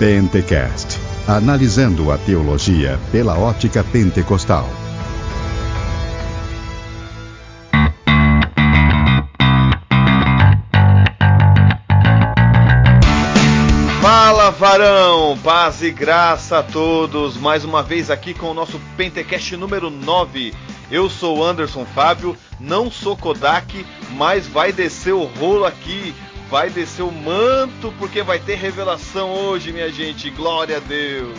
Pentecast analisando a teologia pela ótica pentecostal. Fala varão, paz e graça a todos, mais uma vez aqui com o nosso Pentecast número 9. Eu sou Anderson Fábio, não sou Kodak, mas vai descer o rolo aqui, vai descer o manto, porque vai ter revelação hoje, minha gente, glória a Deus.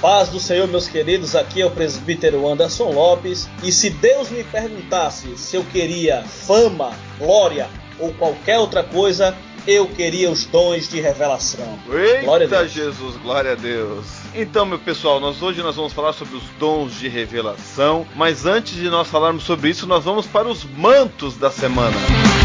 Paz do Senhor, meus queridos, aqui é o presbítero Anderson Lopes. E se Deus me perguntasse se eu queria fama, glória ou qualquer outra coisa, eu queria os dons de revelação. Eita glória a Deus. Jesus, glória a Deus. Então, meu pessoal, nós hoje nós vamos falar sobre os dons de revelação, mas antes de nós falarmos sobre isso, nós vamos para os mantos da semana. E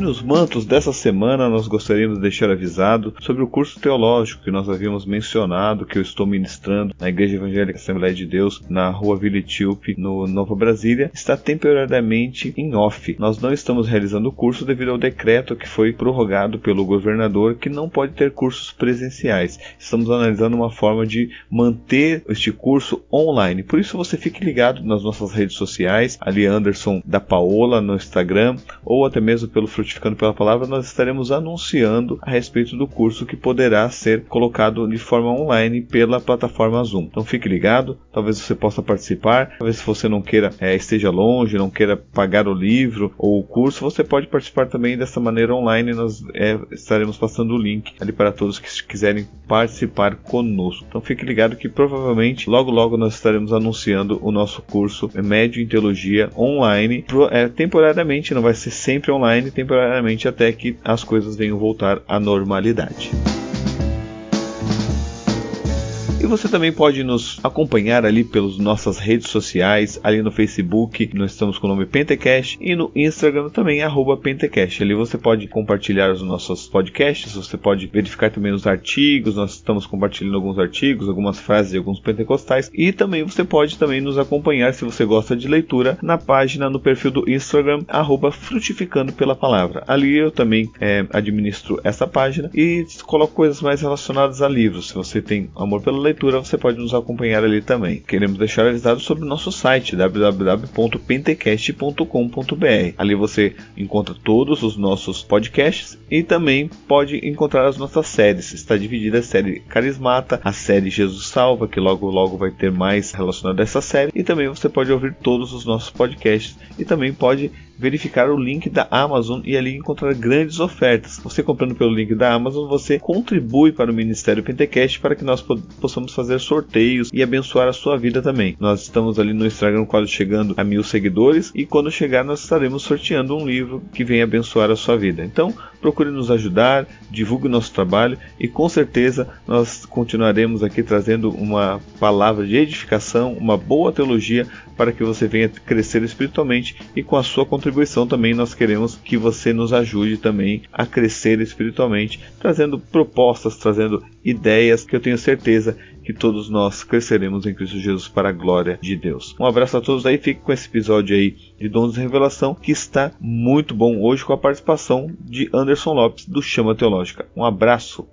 nos mantos dessa semana nós gostaríamos de deixar avisado sobre o curso teológico que nós havíamos mencionado, que eu estou ministrando na Igreja Evangélica Assembleia de Deus, na rua Vila Etíope, no Nova Brasília, está temporariamente em off. Nós não estamos realizando o curso devido ao decreto que foi prorrogado pelo governador que não pode ter cursos presenciais. Estamos analisando uma forma de manter este curso online. Por isso você fique ligado nas nossas redes sociais, ali Anderson da Paola no Instagram ou até mesmo pelo Frutificando pela Palavra, nós estaremos anunciando a respeito do curso que poderá ser colocado de forma online pela plataforma Zoom. Então fique ligado, talvez você possa participar, talvez se você não queira, é, esteja longe, não queira pagar o livro ou o curso, você pode participar também dessa maneira online. Nós é, estaremos passando o link ali para todos que quiserem participar conosco. Então fique ligado que provavelmente logo logo nós estaremos anunciando o nosso curso Médio em Teologia online, é, temporariamente, não vai ser sempre online, temporariamente temporariamente até que as coisas venham voltar à normalidade. E você também pode nos acompanhar ali pelas nossas redes sociais, ali no Facebook, nós estamos com o nome Pentecast, e no Instagram também, arroba Pentecast. Ali você pode compartilhar os nossos podcasts, você pode verificar também os artigos, nós estamos compartilhando alguns artigos, algumas frases de alguns pentecostais, e também você pode também nos acompanhar, se você gosta de leitura, na página, no perfil do Instagram, arroba Frutificando pela Palavra. Ali eu também é, administro essa página e coloco coisas mais relacionadas a livros. Se você tem amor pela leitura, leitura, você pode nos acompanhar ali também. Queremos deixar avisado sobre o nosso site www.pentecast.com.br. Ali você encontra todos os nossos podcasts e também pode encontrar as nossas séries. Está dividida a série Carismata, a série Jesus Salva, que logo logo vai ter mais relacionado a essa série, e também você pode ouvir todos os nossos podcasts e também pode verificar o link da Amazon e ali encontrar grandes ofertas. Você comprando pelo link da Amazon, você contribui para o Ministério Pentecast para que nós possamos fazer sorteios e abençoar a sua vida também. Nós estamos ali no Instagram quase chegando a mil seguidores e quando chegar nós estaremos sorteando um livro que vem abençoar a sua vida. Então procure nos ajudar, divulgue nosso trabalho e com certeza nós continuaremos aqui trazendo uma palavra de edificação, uma boa teologia para que você venha crescer espiritualmente e com a sua contribuição também nós queremos que você nos ajude também a crescer espiritualmente, trazendo propostas, trazendo ideias que eu tenho certeza que todos nós cresceremos em Cristo Jesus para a glória de Deus. Um abraço a todos aí, fique com esse episódio aí de Dons de Revelação que está muito bom hoje com a participação de Anderson Lopes do Chama Teológica. Um abraço.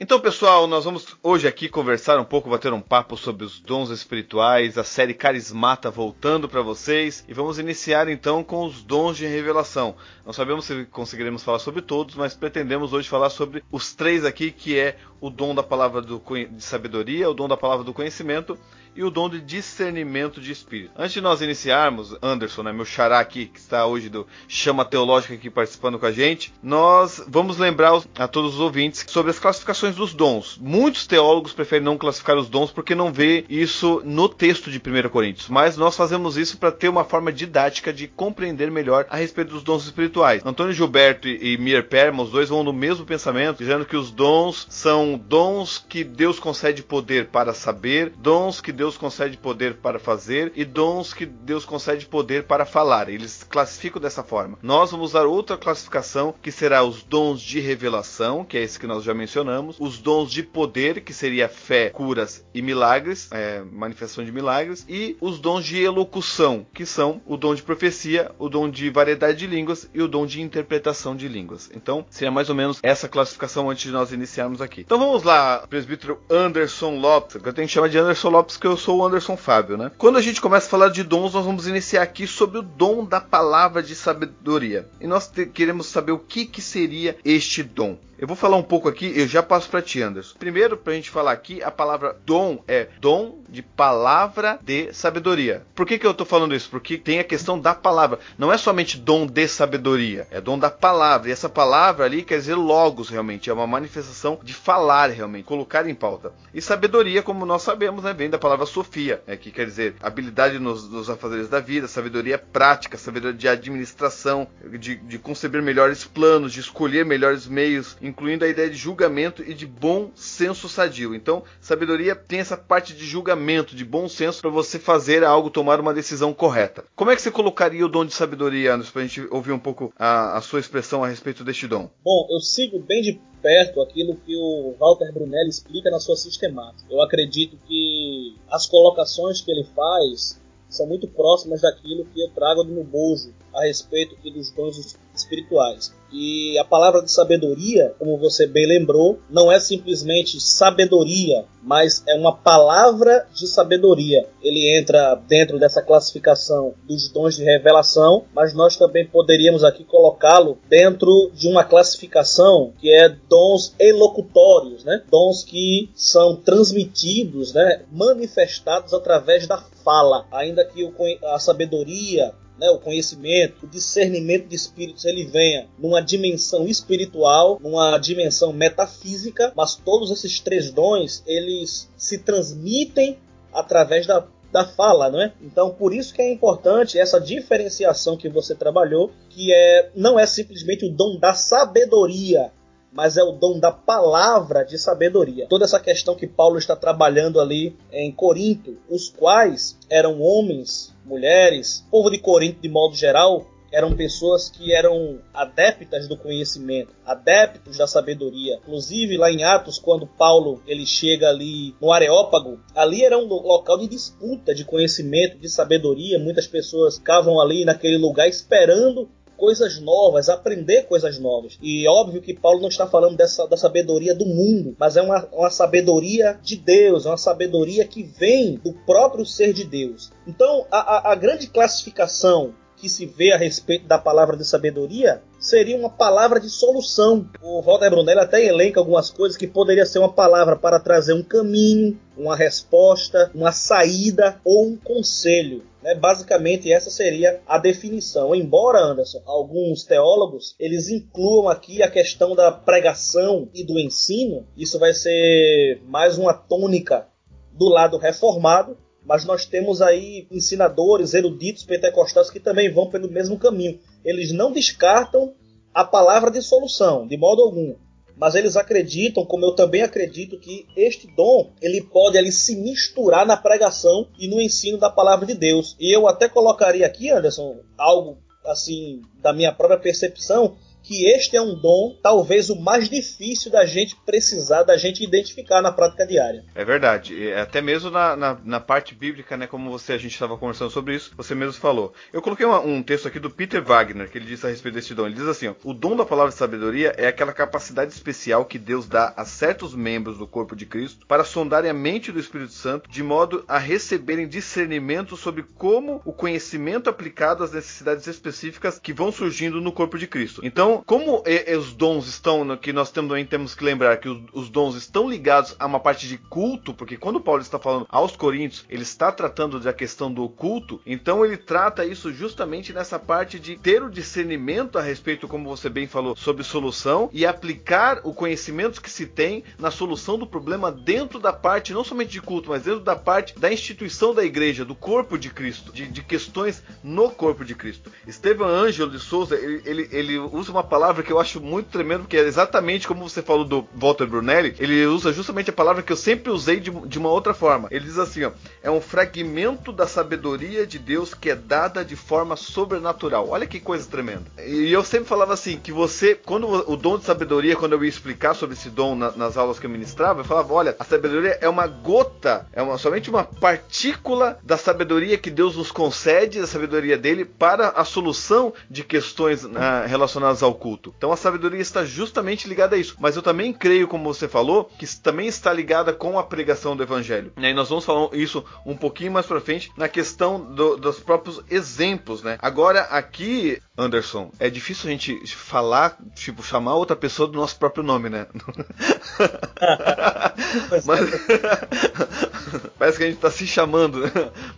Então, pessoal, nós vamos hoje aqui conversar um pouco, bater um papo sobre os dons espirituais, a série Carismata voltando para vocês e vamos iniciar então com os dons de revelação. Não sabemos se conseguiremos falar sobre todos, mas pretendemos hoje falar sobre os três aqui, que é o dom da palavra do, de sabedoria, o dom da palavra do conhecimento e o dom de discernimento de espírito. Antes de nós iniciarmos, Anderson, né, meu xará aqui, que está hoje do Chama Teológica aqui participando com a gente, nós vamos lembrar a todos os ouvintes sobre as classificações dos dons. Muitos teólogos preferem não classificar os dons porque não vê isso no texto de 1 Coríntios, mas nós fazemos isso para ter uma forma didática de compreender melhor a respeito dos dons espirituais. Antônio Gilberto e Mir Perma, os dois vão no mesmo pensamento, dizendo que os dons são dons que Deus concede poder para saber, dons que Deus Deus concede poder para fazer e dons que Deus concede poder para falar. Eles classificam dessa forma. Nós vamos usar outra classificação que será os dons de revelação, que é esse que nós já mencionamos, os dons de poder, que seria fé, curas e milagres, é, manifestação de milagres, e os dons de elocução, que são o dom de profecia, o dom de variedade de línguas e o dom de interpretação de línguas. Então, seria mais ou menos essa classificação antes de nós iniciarmos aqui. Então vamos lá, presbítero Anderson Lopes, eu tenho que chamar de Anderson Lopes porque eu sou o Anderson Fábio, né? Quando a gente começa a falar de dons, nós vamos iniciar aqui sobre o dom da palavra de sabedoria. E nós queremos saber o que, que seria este dom. Eu vou falar um pouco aqui, eu já passo para ti, Anderson. Primeiro, para a gente falar aqui, a palavra dom é dom de palavra de sabedoria. Por que, que eu estou falando isso? Porque tem a questão da palavra. Não é somente dom de sabedoria, é dom da palavra. E essa palavra ali quer dizer logos, realmente. É uma manifestação de falar, realmente, colocar em pauta. E sabedoria, como nós sabemos, né, vem da palavra sofia, né, que quer dizer habilidade nos, nos afazeres da vida, sabedoria prática, sabedoria de administração, de, de conceber melhores planos, de escolher melhores meios incluindo a ideia de julgamento e de bom senso sadio. Então, sabedoria tem essa parte de julgamento, de bom senso para você fazer algo, tomar uma decisão correta. Como é que você colocaria o dom de sabedoria, Anderson, para a gente ouvir um pouco a, a sua expressão a respeito deste dom? Bom, eu sigo bem de perto aquilo que o Walter Brunelli explica na sua sistemática. Eu acredito que as colocações que ele faz são muito próximas daquilo que eu trago no bojo a respeito dos dons espirituais. E a palavra de sabedoria, como você bem lembrou, não é simplesmente sabedoria, mas é uma palavra de sabedoria. Ele entra dentro dessa classificação dos dons de revelação, mas nós também poderíamos aqui colocá-lo dentro de uma classificação que é dons elocutórios, né? Dons que são transmitidos, né? manifestados através da fala, ainda que a sabedoria né, o conhecimento, o discernimento de espíritos, ele venha numa dimensão espiritual, numa dimensão metafísica, mas todos esses três dons, eles se transmitem através da, da fala, não é? Então, por isso que é importante essa diferenciação que você trabalhou, que é não é simplesmente o dom da sabedoria, mas é o dom da palavra de sabedoria. Toda essa questão que Paulo está trabalhando ali em Corinto, os quais eram homens, mulheres, povo de Corinto de modo geral, eram pessoas que eram adeptas do conhecimento, adeptos da sabedoria. Inclusive lá em Atos, quando Paulo ele chega ali no Areópago, ali era um local de disputa de conhecimento, de sabedoria. Muitas pessoas ficavam ali naquele lugar esperando coisas novas, aprender coisas novas. E óbvio que Paulo não está falando dessa da sabedoria do mundo, mas é uma, uma sabedoria de Deus, é uma sabedoria que vem do próprio ser de Deus. Então, a, a, a grande classificação que se vê a respeito da palavra de sabedoria seria uma palavra de solução. O Walter Brunelli até elenca algumas coisas que poderia ser uma palavra para trazer um caminho, uma resposta, uma saída ou um conselho. Né? Basicamente, essa seria a definição. Embora, Anderson, alguns teólogos eles incluam aqui a questão da pregação e do ensino, isso vai ser mais uma tônica do lado reformado, mas nós temos aí ensinadores, eruditos pentecostais que também vão pelo mesmo caminho. Eles não descartam a palavra de solução, de modo algum. Mas eles acreditam, como eu também acredito, que este dom ele pode ali se misturar na pregação e no ensino da palavra de Deus. E eu até colocaria aqui, Anderson, algo assim da minha própria percepção, que este é um dom, talvez o mais difícil da gente precisar, da gente identificar na prática diária. É verdade. Até mesmo na, na, na parte bíblica, né, como você a gente estava conversando sobre isso, você mesmo falou. Eu coloquei uma, um texto aqui do Peter Wagner, que ele diz a respeito desse dom. Ele diz assim: ó, o dom da palavra de sabedoria é aquela capacidade especial que Deus dá a certos membros do corpo de Cristo para sondarem a mente do Espírito Santo, de modo a receberem discernimento sobre como o conhecimento aplicado às necessidades específicas que vão surgindo no corpo de Cristo. Então, então, como e, os dons estão, no, que nós também temos que lembrar que os, os, dons estão ligados a uma parte de culto, porque quando Paulo está falando aos Coríntios, ele está tratando da questão do culto, então ele trata isso justamente nessa parte de ter o discernimento a respeito, como você bem falou, sobre solução e aplicar o conhecimento que se tem na solução do problema dentro da parte, não somente de culto, mas dentro da parte da instituição da igreja, do corpo de Cristo, de, de questões no corpo de Cristo. Estevam Ângelo de Souza, ele, ele, ele usa uma palavra que eu acho muito tremendo, porque é exatamente como você falou do Walter Brunelli, ele usa justamente a palavra que eu sempre usei de, de uma outra forma. Ele diz assim, ó, é um fragmento da sabedoria de Deus que é dada de forma sobrenatural. Olha que coisa tremenda. E eu sempre falava assim, que você, quando o dom de sabedoria, quando eu ia explicar sobre esse dom na, nas aulas que eu ministrava, eu falava, olha, a sabedoria é uma gota, é uma, somente uma partícula da sabedoria que Deus nos concede, da sabedoria dele, para a solução de questões uh, relacionadas ao culto. Então a sabedoria está justamente ligada a isso. Mas eu também creio, como você falou, que também está ligada com a pregação do evangelho. E aí nós vamos falar isso um pouquinho mais para frente na questão do, dos próprios exemplos, né? Agora aqui, Anderson, é difícil a gente falar, tipo, chamar outra pessoa do nosso próprio nome, né? Mas... Parece que a gente está se chamando, né?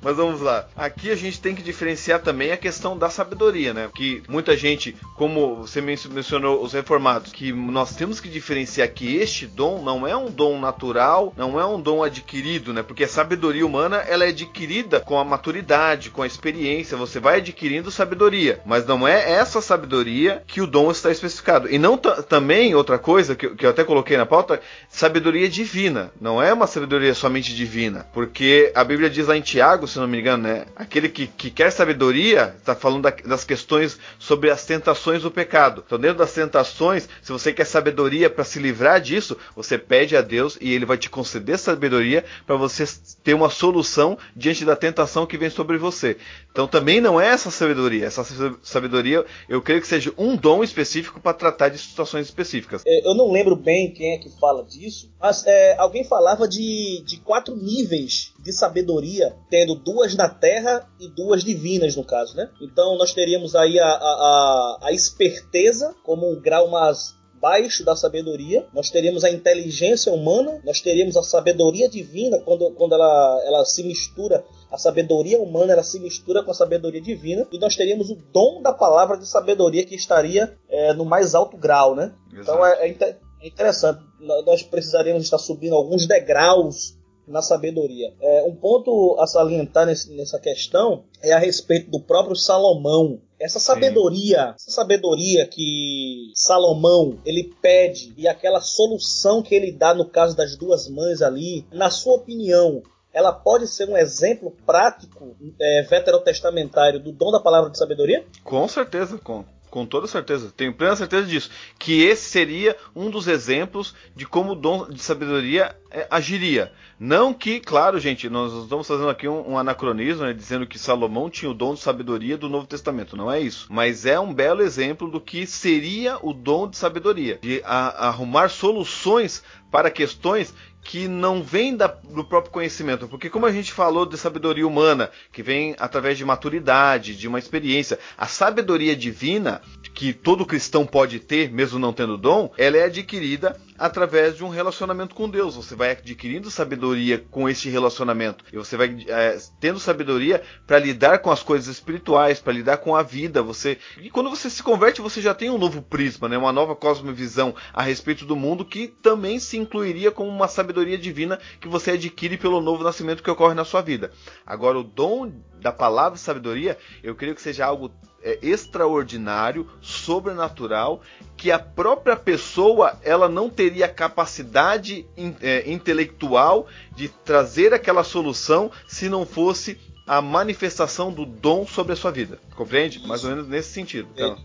Mas vamos lá. Aqui a gente tem que diferenciar também a questão da sabedoria, né? Que muita gente, como você mencionou os reformados, que nós temos que diferenciar que este dom não é um dom natural, não é um dom adquirido, né? Porque a sabedoria humana ela é adquirida com a maturidade, com a experiência. Você vai adquirindo sabedoria, mas não é essa sabedoria que o dom está especificado. E não também outra coisa que, que eu até coloquei na pauta, sabedoria divina. Não é uma sabedoria somente divina, porque a Bíblia diz lá em Tiago, se não me engano, né? Aquele que, que quer sabedoria está falando da, das questões sobre as tentações do pecado. Então, dentro das tentações, se você quer sabedoria para se livrar disso, você pede a Deus e Ele vai te conceder sabedoria para você ter uma solução diante da tentação que vem sobre você. Então, também não é essa sabedoria. Essa sabedoria, eu creio que seja um dom específico para tratar de situações específicas. É, eu não lembro bem quem é que fala disso, mas é, alguém falava de, de quatro níveis de sabedoria, tendo duas na terra e duas divinas, no caso, né? Então nós teríamos aí a, a, a esperteza como um grau mais baixo da sabedoria, nós teríamos a inteligência humana, nós teríamos a sabedoria divina quando, quando ela, ela se mistura, a sabedoria humana ela se mistura com a sabedoria divina, e nós teríamos o dom da palavra de sabedoria que estaria é, no mais alto grau, né? Então é, é, é interessante, nós precisaríamos estar subindo alguns degraus na sabedoria. É, um ponto a salientar nesse, nessa questão é a respeito do próprio Salomão. Essa sabedoria, essa sabedoria que Salomão ele pede e aquela solução que ele dá no caso das duas mães ali, na sua opinião, ela pode ser um exemplo prático é, veterotestamentário do dom da palavra de sabedoria? Com certeza, com, com toda certeza, tenho plena certeza disso. Que esse seria um dos exemplos de como o dom de sabedoria é, agiria. Não que, claro, gente, nós estamos fazendo aqui um, um anacronismo, né, dizendo que Salomão tinha o dom de sabedoria do Novo Testamento. Não é isso. Mas é um belo exemplo do que seria o dom de sabedoria. De a, arrumar soluções para questões que não vem da, do próprio conhecimento, porque como a gente falou de sabedoria humana, que vem através de maturidade, de uma experiência, a sabedoria divina que todo cristão pode ter, mesmo não tendo dom, ela é adquirida através de um relacionamento com Deus. Você vai adquirindo sabedoria com esse relacionamento e você vai é, tendo sabedoria para lidar com as coisas espirituais, para lidar com a vida. Você e quando você se converte, você já tem um novo prisma, né? Uma nova cosmovisão a respeito do mundo que também se incluiria como uma sabedoria divina que você adquire pelo novo nascimento que ocorre na sua vida. Agora o dom da palavra sabedoria, eu creio que seja algo é, extraordinário, sobrenatural, que a própria pessoa ela não teria capacidade in, é, intelectual de trazer aquela solução se não fosse a manifestação do dom sobre a sua vida. Compreende? Mais ou menos nesse sentido. Então.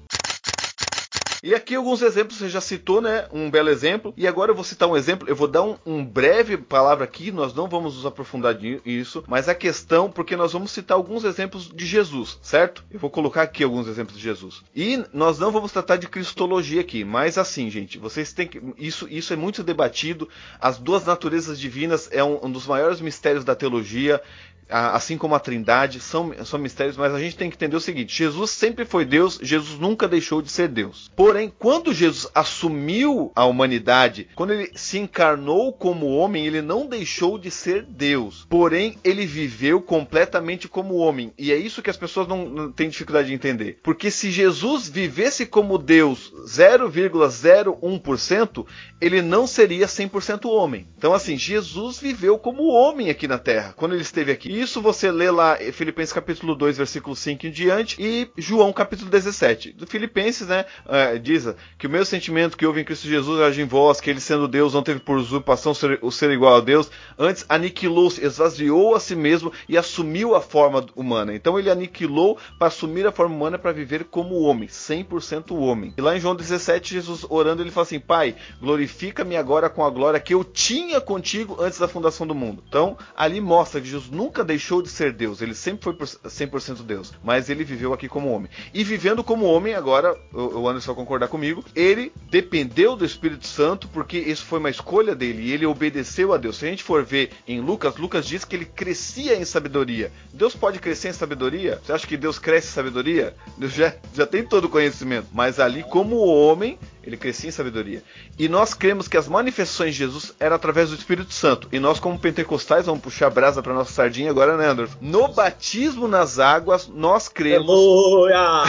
E aqui alguns exemplos, você já citou, né? Um belo exemplo. E agora eu vou citar um exemplo. Eu vou dar um, um breve palavra aqui, nós não vamos nos aprofundar nisso, mas a questão, porque nós vamos citar alguns exemplos de Jesus, certo? Eu vou colocar aqui alguns exemplos de Jesus. E nós não vamos tratar de cristologia aqui, mas assim, gente, vocês têm que. Isso, isso é muito debatido. As duas naturezas divinas é um, um dos maiores mistérios da teologia assim como a Trindade, são, são mistérios, mas a gente tem que entender o seguinte: Jesus sempre foi Deus, Jesus nunca deixou de ser Deus. Porém, quando Jesus assumiu a humanidade, quando ele se encarnou como homem, ele não deixou de ser Deus. Porém, ele viveu completamente como homem. E é isso que as pessoas não, não têm dificuldade de entender. Porque se Jesus vivesse como Deus 0,01%, ele não seria 100% homem. Então, assim, Jesus viveu como homem aqui na Terra, quando ele esteve aqui isso você lê lá Filipenses capítulo 2, versículo 5 em diante, e João capítulo 17. Do Filipenses, né, é, diz que o meu sentimento que houve em Cristo Jesus age em vós, que ele sendo Deus não teve por usurpação ser, o ser igual a Deus, antes aniquilou-se, esvaziou a si mesmo e assumiu a forma humana. Então ele aniquilou para assumir a forma humana para viver como homem, 100% homem. E lá em João 17, Jesus orando, ele fala assim: Pai, glorifica-me agora com a glória que eu tinha contigo antes da fundação do mundo. Então ali mostra que Jesus nunca deixou de ser Deus, ele sempre foi 100% Deus, mas ele viveu aqui como homem. E vivendo como homem, agora o Anderson vai concordar comigo, ele dependeu do Espírito Santo porque isso foi uma escolha dele e ele obedeceu a Deus. Se a gente for ver em Lucas, Lucas diz que ele crescia em sabedoria. Deus pode crescer em sabedoria? Você acha que Deus cresce em sabedoria? Deus já, já tem todo o conhecimento. Mas ali, como homem, ele crescia em sabedoria. E nós cremos que as manifestações de Jesus eram através do Espírito Santo. E nós, como pentecostais, vamos puxar a brasa para nossa sardinha agora, né, Anderson? No batismo nas águas, nós cremos. Aleluia!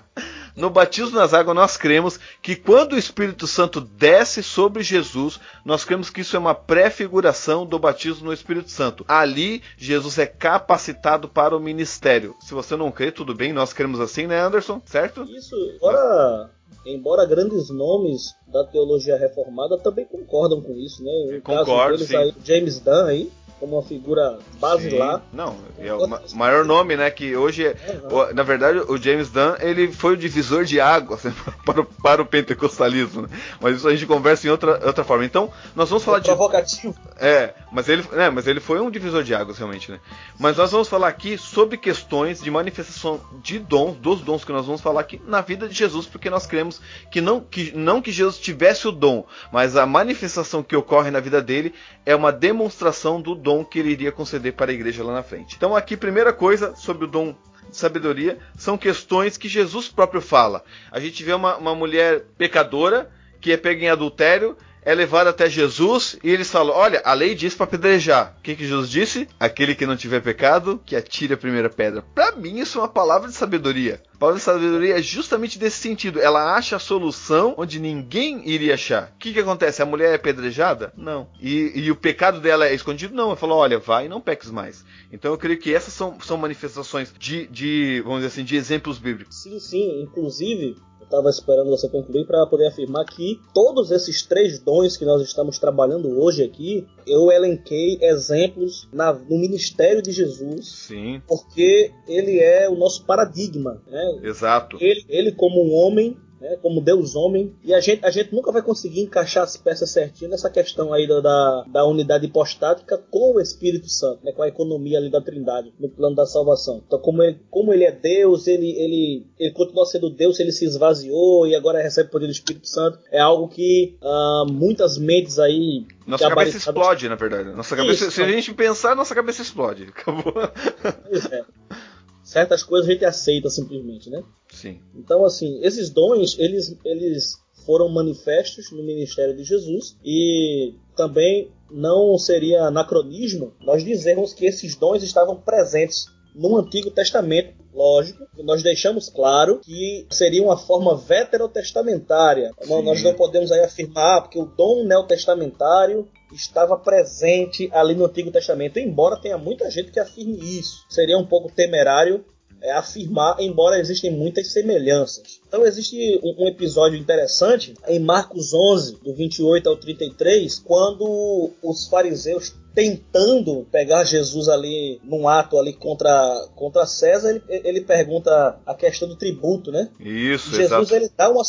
No batismo nas águas, nós cremos que quando o Espírito Santo desce sobre Jesus, nós cremos que isso é uma prefiguração do batismo no Espírito Santo. Ali, Jesus é capacitado para o ministério. Se você não crê, tudo bem, nós cremos assim, né, Anderson? Certo? Isso, embora, embora grandes nomes da teologia reformada também concordam com isso, né? O Concordo, caso deles aí, James Dunn aí, como uma figura basilar. Não, é o ma maior nome, né? Que hoje, é, o, na verdade, o James Dunn ele foi o divisor de águas para, o, para o pentecostalismo. Né? Mas isso a gente conversa em outra, outra forma. Então, nós vamos falar é de. Provocativo. É, mas ele, é, mas ele foi um divisor de águas, realmente, né? Mas nós vamos falar aqui sobre questões de manifestação de dons, dos dons que nós vamos falar aqui na vida de Jesus, porque nós cremos que não que, não que Jesus tivesse o dom, mas a manifestação que ocorre na vida dele é uma demonstração do dom que ele iria conceder para a igreja lá na frente. Então, aqui, primeira coisa sobre o dom de sabedoria são questões que Jesus próprio fala. A gente vê uma, uma mulher pecadora que é pega em adultério é levado até Jesus e eles falam: Olha, a lei diz para apedrejar. O que, que Jesus disse? Aquele que não tiver pecado, que atire a primeira pedra. Para mim, isso é uma palavra de sabedoria. A palavra de sabedoria é justamente desse sentido. Ela acha a solução onde ninguém iria achar. O que, que acontece? A mulher é apedrejada? Não. E, e o pecado dela é escondido? Não. Ela falou: Olha, vai e não peques mais. Então eu creio que essas são, são manifestações de, de, vamos dizer assim, de exemplos bíblicos. Sim, sim. Inclusive, estava esperando você concluir para poder afirmar que todos esses três dons que nós estamos trabalhando hoje aqui, eu elenquei exemplos na, no ministério de Jesus. Sim. Porque ele é o nosso paradigma. Né? Exato. Ele, ele, como um homem, né, como Deus homem, e a gente, a gente nunca vai conseguir encaixar as peças certinho nessa questão aí da, da unidade hipostática com o Espírito Santo, né, com a economia ali da Trindade, no plano da salvação. Então, como ele, como ele é Deus, ele, ele, ele continua sendo Deus, ele se esvaziou e agora recebe o poder do Espírito Santo, é algo que uh, muitas mentes aí nossa cabeça explode, na verdade. Nossa cabeça, Isso. se a gente pensar, nossa cabeça explode. Acabou. Pois é certas coisas a gente aceita simplesmente, né? Sim. Então, assim, esses dons, eles, eles foram manifestos no ministério de Jesus e também não seria anacronismo nós dizermos que esses dons estavam presentes no Antigo Testamento, lógico, nós deixamos claro que seria uma forma veterotestamentária. Sim. Nós não podemos aí afirmar porque o dom neotestamentário estava presente ali no Antigo Testamento, embora tenha muita gente que afirme isso. Seria um pouco temerário é, afirmar, embora existem muitas semelhanças. Então existe um, um, episódio interessante em Marcos 11, do 28 ao 33, quando os fariseus tentando pegar Jesus ali num ato ali contra, contra César, ele, ele pergunta a questão do tributo, né? Isso, Jesus exato. ele dá uma,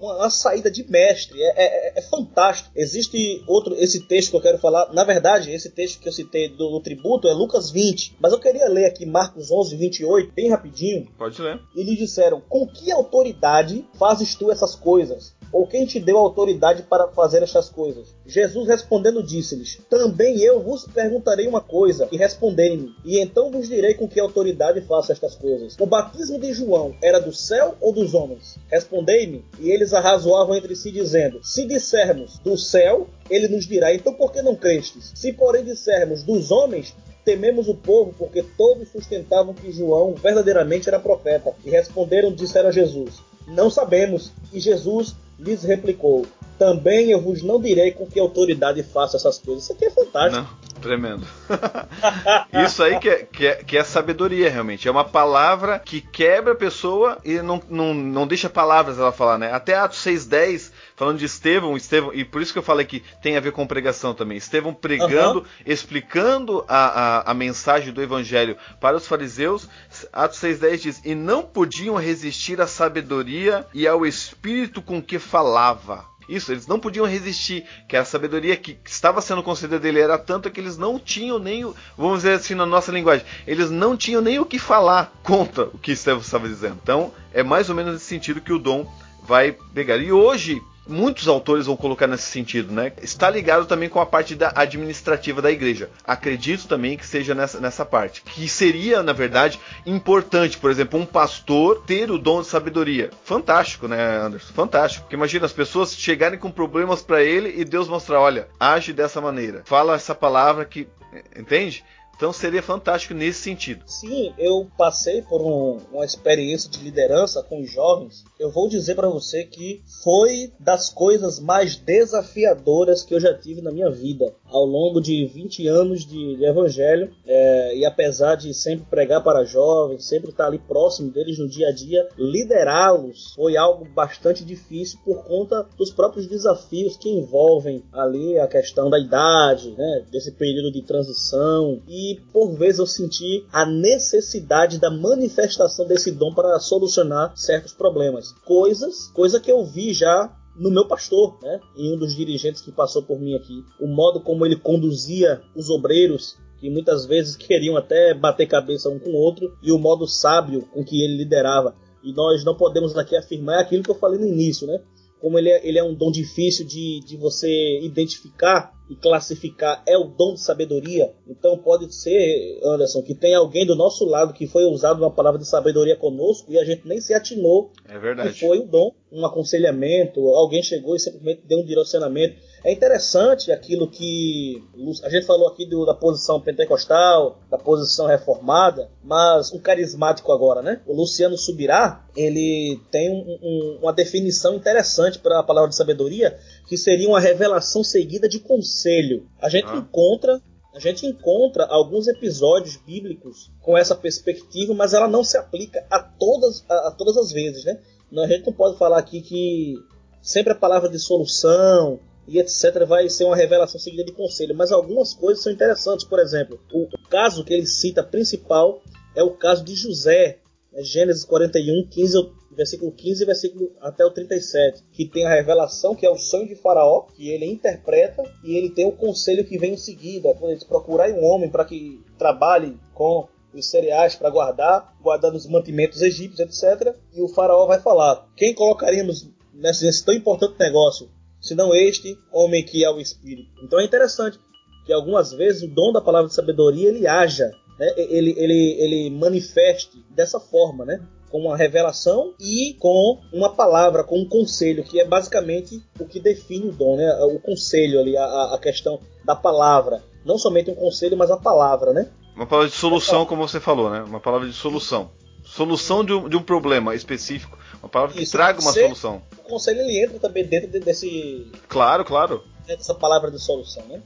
uma, uma, saída de mestre, é, é, é, fantástico. Existe outro, esse texto que eu quero falar, na verdade, esse texto que eu citei do, do, tributo é Lucas 20, mas eu queria ler aqui Marcos 11, 28, bem rapidinho. Pode ler. E lhe disseram, com que autoridade fazes tu essas coisas? Ou quem te deu autoridade para fazer estas coisas? Jesus respondendo disse-lhes: Também eu vos perguntarei uma coisa, e respondei-me, e então vos direi com que autoridade faço estas coisas. O batismo de João era do céu ou dos homens? Respondei-me, e eles arrazoavam entre si, dizendo: Se dissermos do céu, ele nos dirá: Então por que não crestes? Se porém dissermos dos homens, tememos o povo, porque todos sustentavam que João verdadeiramente era profeta. E responderam, disseram a Jesus: Não sabemos. E Jesus lhes replicou: Também eu vos não direi com que autoridade faço essas coisas. Isso aqui é fantástico. Não. Tremendo. Isso aí que é, que, é, que é sabedoria, realmente. É uma palavra que quebra a pessoa e não, não, não deixa palavras ela falar, né? Até Atos 6,10, falando de Estevão, Estevão, e por isso que eu falei que tem a ver com pregação também. Estevão pregando, uhum. explicando a, a, a, mensagem do evangelho para os fariseus. Atos 6,10 diz: E não podiam resistir à sabedoria e ao espírito com que falava. Isso, eles não podiam resistir, que a sabedoria que estava sendo concedida dele era tanta que eles não tinham nem, o, vamos dizer assim na nossa linguagem, eles não tinham nem o que falar contra o que Estevão estava dizendo. Então, é mais ou menos nesse sentido que o dom vai pegar. E hoje, muitos autores vão colocar nesse sentido, né? Está ligado também com a parte da administrativa da igreja. Acredito também que seja nessa, nessa parte. Que seria, na verdade, importante, por exemplo, um pastor ter o dom de sabedoria. Fantástico, né, Anderson? Fantástico. Porque imagina as pessoas chegarem com problemas para ele e Deus mostrar, olha, age dessa maneira. Fala essa palavra que, entende? Então seria fantástico nesse sentido. Sim, eu passei por um, uma experiência de liderança com os jovens. Eu vou dizer para você que foi das coisas mais desafiadoras que eu já tive na minha vida. Ao longo de 20 anos de, de evangelho, é, e apesar de sempre pregar para jovens, sempre estar ali próximo deles no dia a dia, liderá-los foi algo bastante difícil por conta dos próprios desafios que envolvem ali a questão da idade, né, desse período de transição e por vezes eu senti a necessidade da manifestação desse dom para solucionar certos problemas. Coisas, coisa que eu vi já no meu pastor, né? Em um dos dirigentes que passou por mim aqui, o modo como ele conduzia os obreiros que muitas vezes queriam até bater cabeça um com o outro e o modo sábio com que ele liderava. E nós não podemos aqui afirmar aquilo que eu falei no início, né? Como ele é, ele é um dom difícil de, de você identificar e classificar é o dom de sabedoria. Então pode ser, Anderson, que tem alguém do nosso lado que foi usado uma palavra de sabedoria conosco e a gente nem se atinou é verdade. que foi o dom, um aconselhamento, alguém chegou e simplesmente deu um direcionamento. É interessante aquilo que a gente falou aqui do, da posição pentecostal, da posição reformada, mas um carismático agora, né? O Luciano Subirá, ele tem um, um, uma definição interessante para a palavra de sabedoria, que seria uma revelação seguida de conselho. A gente ah. encontra a gente encontra alguns episódios bíblicos com essa perspectiva, mas ela não se aplica a todas, a, a todas as vezes, né? A gente não pode falar aqui que sempre a palavra de solução e etc vai ser uma revelação seguida de conselho, mas algumas coisas são interessantes. Por exemplo, o, caso que ele cita principal é o caso de José, né? Gênesis 41, 15 versículo 15 versículo até o 37, que tem a revelação que é o sonho de Faraó, que ele interpreta e ele tem o conselho que vem em seguida, quando ele procurar um homem para que trabalhe com os cereais para guardar, guardando os mantimentos egípcios, etc. E o faraó vai falar: quem colocaríamos nesse, nesse tão importante negócio, senão este homem que é o Espírito? Então é interessante que algumas vezes o dom da palavra de sabedoria ele haja, né? ele, ele, ele manifeste dessa forma, né? com uma revelação e com uma palavra, com um conselho, que é basicamente o que define o dom, né? O conselho ali, a, a questão da palavra. Não somente um conselho, mas a palavra, né? Uma palavra de solução, como você falou, né? Uma palavra de solução. Solução de um, de um problema específico. Uma palavra que Isso, traga uma solução. O conselho ele entra também dentro desse. Claro, claro. Dessa palavra de solução, né?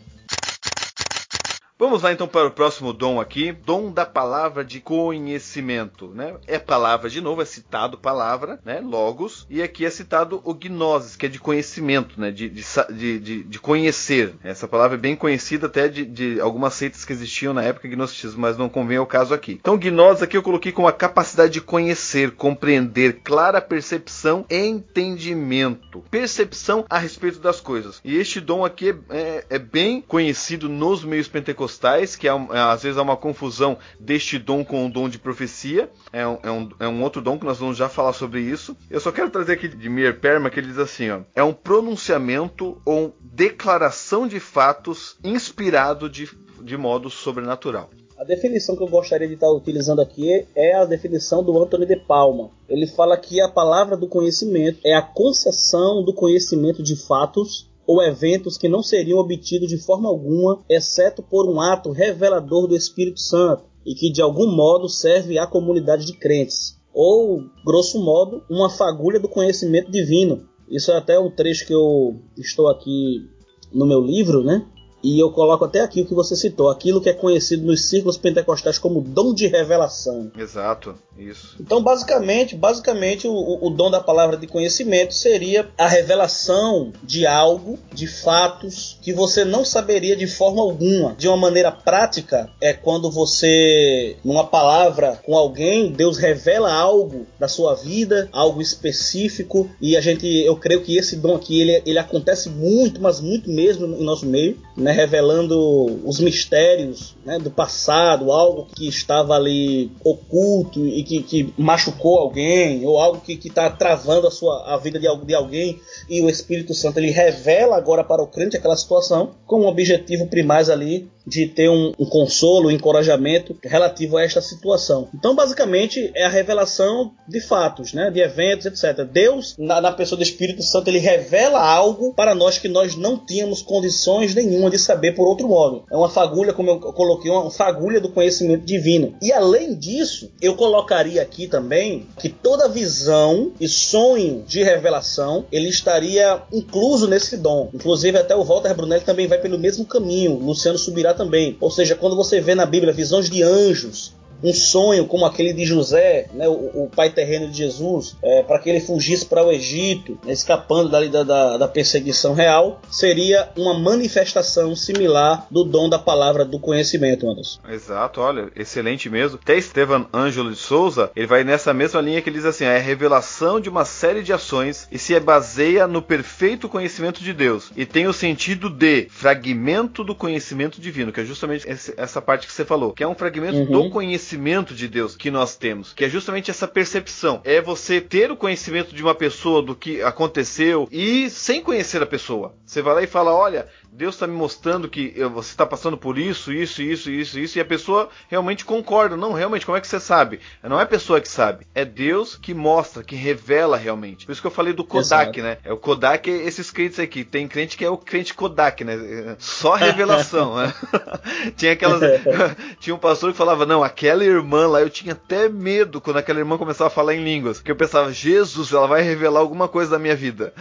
Vamos lá então para o próximo dom aqui, dom da palavra de conhecimento, né? É palavra de novo, é citado palavra, né? Logos, e aqui é citado o gnosis, que é de conhecimento, né? De, de, de, de conhecer. Essa palavra é bem conhecida até de, de, algumas seitas que existiam na época gnosticismo, mas não convém ao caso aqui. Então, gnosis aqui eu coloquei com a capacidade de conhecer, compreender, clara percepção e entendimento. Percepção a respeito das coisas. E este dom aqui é, é, é bem conhecido nos meios pentecostais pentecostais, que é, é, às vezes há uma confusão deste dom com o dom de profecia. É um, é um, é um outro dom que nós vamos já falar sobre isso. Eu só quero trazer aqui de Mir Perma que ele diz assim: ó, é um pronunciamento ou declaração de fatos inspirado de, de modo sobrenatural. A definição que eu gostaria de estar utilizando aqui é a definição do Anthony de Palma. Ele fala que a palavra do conhecimento é a concessão do conhecimento de fatos ou eventos que não seriam obtidos de forma alguma, exceto por um ato revelador do Espírito Santo e que de algum modo serve à comunidade de crentes, ou, grosso modo, uma fagulha do conhecimento divino. Isso é até um trecho que eu estou aqui no meu livro, né? e eu coloco até aqui o que você citou, aquilo que é conhecido nos círculos pentecostais como dom de revelação. Exato, isso. Então, basicamente, basicamente o, o dom da palavra de conhecimento seria a revelação de algo, de fatos que você não saberia de forma alguma. De uma maneira prática, é quando você, numa palavra com alguém, Deus revela algo da sua vida, algo específico, e a gente, eu creio que esse dom aqui ele, ele acontece muito, mas muito mesmo em nosso meio, né, revelando os mistérios né, do passado, algo que estava ali oculto e que, que machucou alguém, ou algo que está travando a, sua, a vida de, de alguém, e o Espírito Santo ele revela agora para o crente aquela situação com um objetivo primário ali de ter um, um, consolo, um encorajamento relativo a esta situação. Então, basicamente, é a revelação de fatos, né, de eventos, etc. Deus, na, na, pessoa do Espírito Santo, ele revela algo para nós que nós não tínhamos condições nenhuma de saber por outro modo. É uma fagulha, como eu coloquei, uma fagulha do conhecimento divino. E além disso, eu colocaria aqui também que toda visão e sonho de revelação ele estaria incluso nesse dom. Inclusive, até o Walter Brunelli também vai pelo mesmo caminho. Luciano subirá também. Ou seja, quando você vê na Bíblia visões de anjos, um sonho como aquele de José, né, o, o pai terreno de Jesus, é, para que ele fugisse para o Egito, né, escapando dali da, da, da, perseguição real, seria uma manifestação similar do dom da palavra do conhecimento, Anderson. Exato, olha, excelente mesmo. Até Estevan Ângelo de Souza, ele vai nessa mesma linha que ele diz assim: é a revelação de uma série de ações e se baseia no perfeito conhecimento de Deus e tem o sentido de fragmento do conhecimento divino, que é justamente essa parte que você falou, que é um fragmento uhum. do conhecimento conhecimento de Deus que nós temos, que é justamente essa percepção. É você ter o conhecimento de uma pessoa do que aconteceu e sem conhecer a pessoa. Você vai lá e fala: Olha, Deus está me mostrando que você está passando por isso, isso, isso, isso, isso, e a pessoa realmente concorda. Não, realmente, como é que você sabe? Não é a pessoa que sabe, é Deus que mostra, que revela realmente. Por isso que eu falei do Kodak, Exato. né? É o Kodak, esses crentes aqui. Tem crente que é o crente Kodak, né? Só revelação, né? tinha aquelas. tinha um pastor que falava, não, aquela irmã lá, eu tinha até medo quando aquela irmã começava a falar em línguas. Porque eu pensava, Jesus, ela vai revelar alguma coisa da minha vida.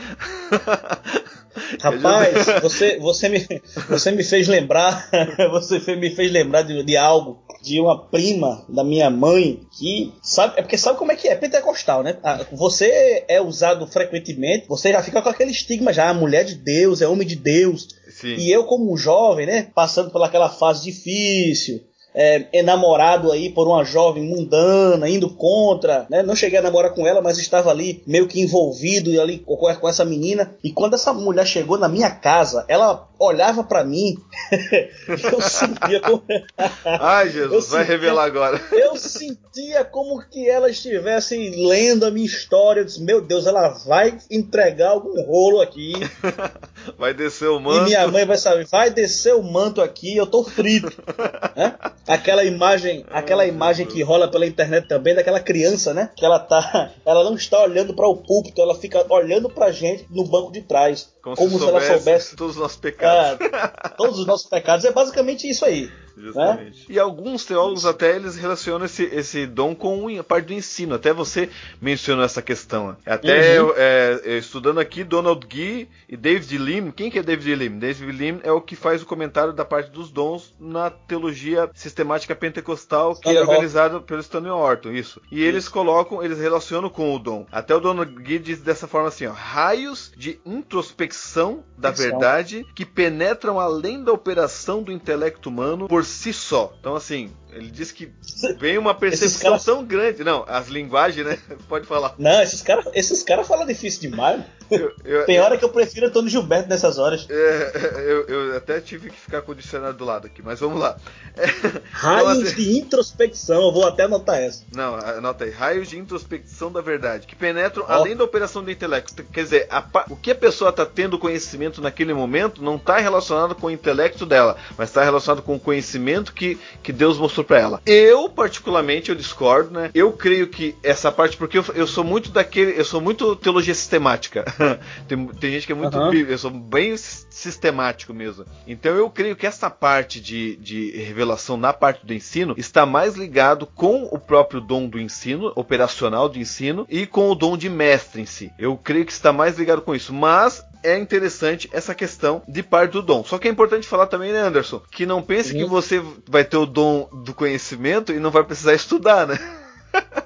Rapaz, você, você, me, você me fez lembrar, você me fez lembrar de, de algo de uma prima da minha mãe que sabe, é porque sabe como é que é pentecostal, né? Ah, você é usado frequentemente, você já fica com aquele estigma já, mulher de Deus, é homem de Deus. Sim. E eu como jovem, né, passando por aquela fase difícil, é, enamorado aí por uma jovem mundana, indo contra, né? Não cheguei a namorar com ela, mas estava ali meio que envolvido ali com, com essa menina. E quando essa mulher chegou na minha casa, ela olhava para mim, eu sentia como... Ai, Jesus, sentia, vai revelar agora. eu sentia como que ela estivesse lendo a minha história. Eu disse, meu Deus, ela vai entregar algum rolo aqui. vai descer o manto. E minha mãe vai saber, vai descer o manto aqui, eu tô frito. né? Aquela imagem, aquela imagem que rola pela internet também daquela criança, né? Que ela tá, ela não está olhando para o púlpito, ela fica olhando pra gente no banco de trás, como, como se, se ela soubesse todos os nossos pecados. É, todos os nossos pecados é basicamente isso aí. Justamente. Né? E alguns teólogos até eles relacionam esse, esse dom com a parte do ensino. Até você mencionou essa questão. Até uhum. é, estudando aqui, Donald Gee e David Lim. Quem que é David Lim? David Lim é o que faz o comentário da parte dos dons na teologia sistemática pentecostal que é organizada pelo Stanley Orton. Isso. E isso. eles colocam, eles relacionam com o dom. Até o Donald Gee diz dessa forma assim: ó, raios de introspecção da verdade que penetram além da operação do intelecto humano por si só. Então, assim, ele diz que vem uma percepção cara... tão grande. Não, as linguagens, né? Pode falar. Não, esses caras esses cara falam difícil demais. Eu, eu, Tem hora que eu prefiro Antônio Gilberto nessas horas. É, eu, eu, até tive que ficar com o dicionário do lado aqui, mas vamos lá. É, Raios então, assim, de introspecção, eu vou até anotar essa. Não, anota aí. Raios de introspecção da verdade, que penetram oh. além da operação do intelecto. Quer dizer, a, o que a pessoa está tendo conhecimento naquele momento não está relacionado com o intelecto dela, mas está relacionado com o conhecimento que, que Deus mostrou para ela. Eu, particularmente, eu discordo, né? Eu creio que essa parte, porque eu, eu sou muito daquele. Eu sou muito teologia sistemática. tem, tem, gente que é muito. Uhum. Eu sou bem sistemático mesmo. Então eu creio que essa parte de, de revelação na parte do ensino está mais ligado com o próprio dom do ensino, operacional do ensino, e com o dom de mestre em si. Eu creio que está mais ligado com isso. Mas é interessante essa questão de parte do dom. Só que é importante falar também, né, Anderson, que não pense uhum. que você vai ter o dom do conhecimento e não vai precisar estudar, né?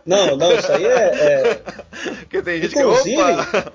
Não, não, isso aí é. é... Porque tem gente Inclusive, que. Opa!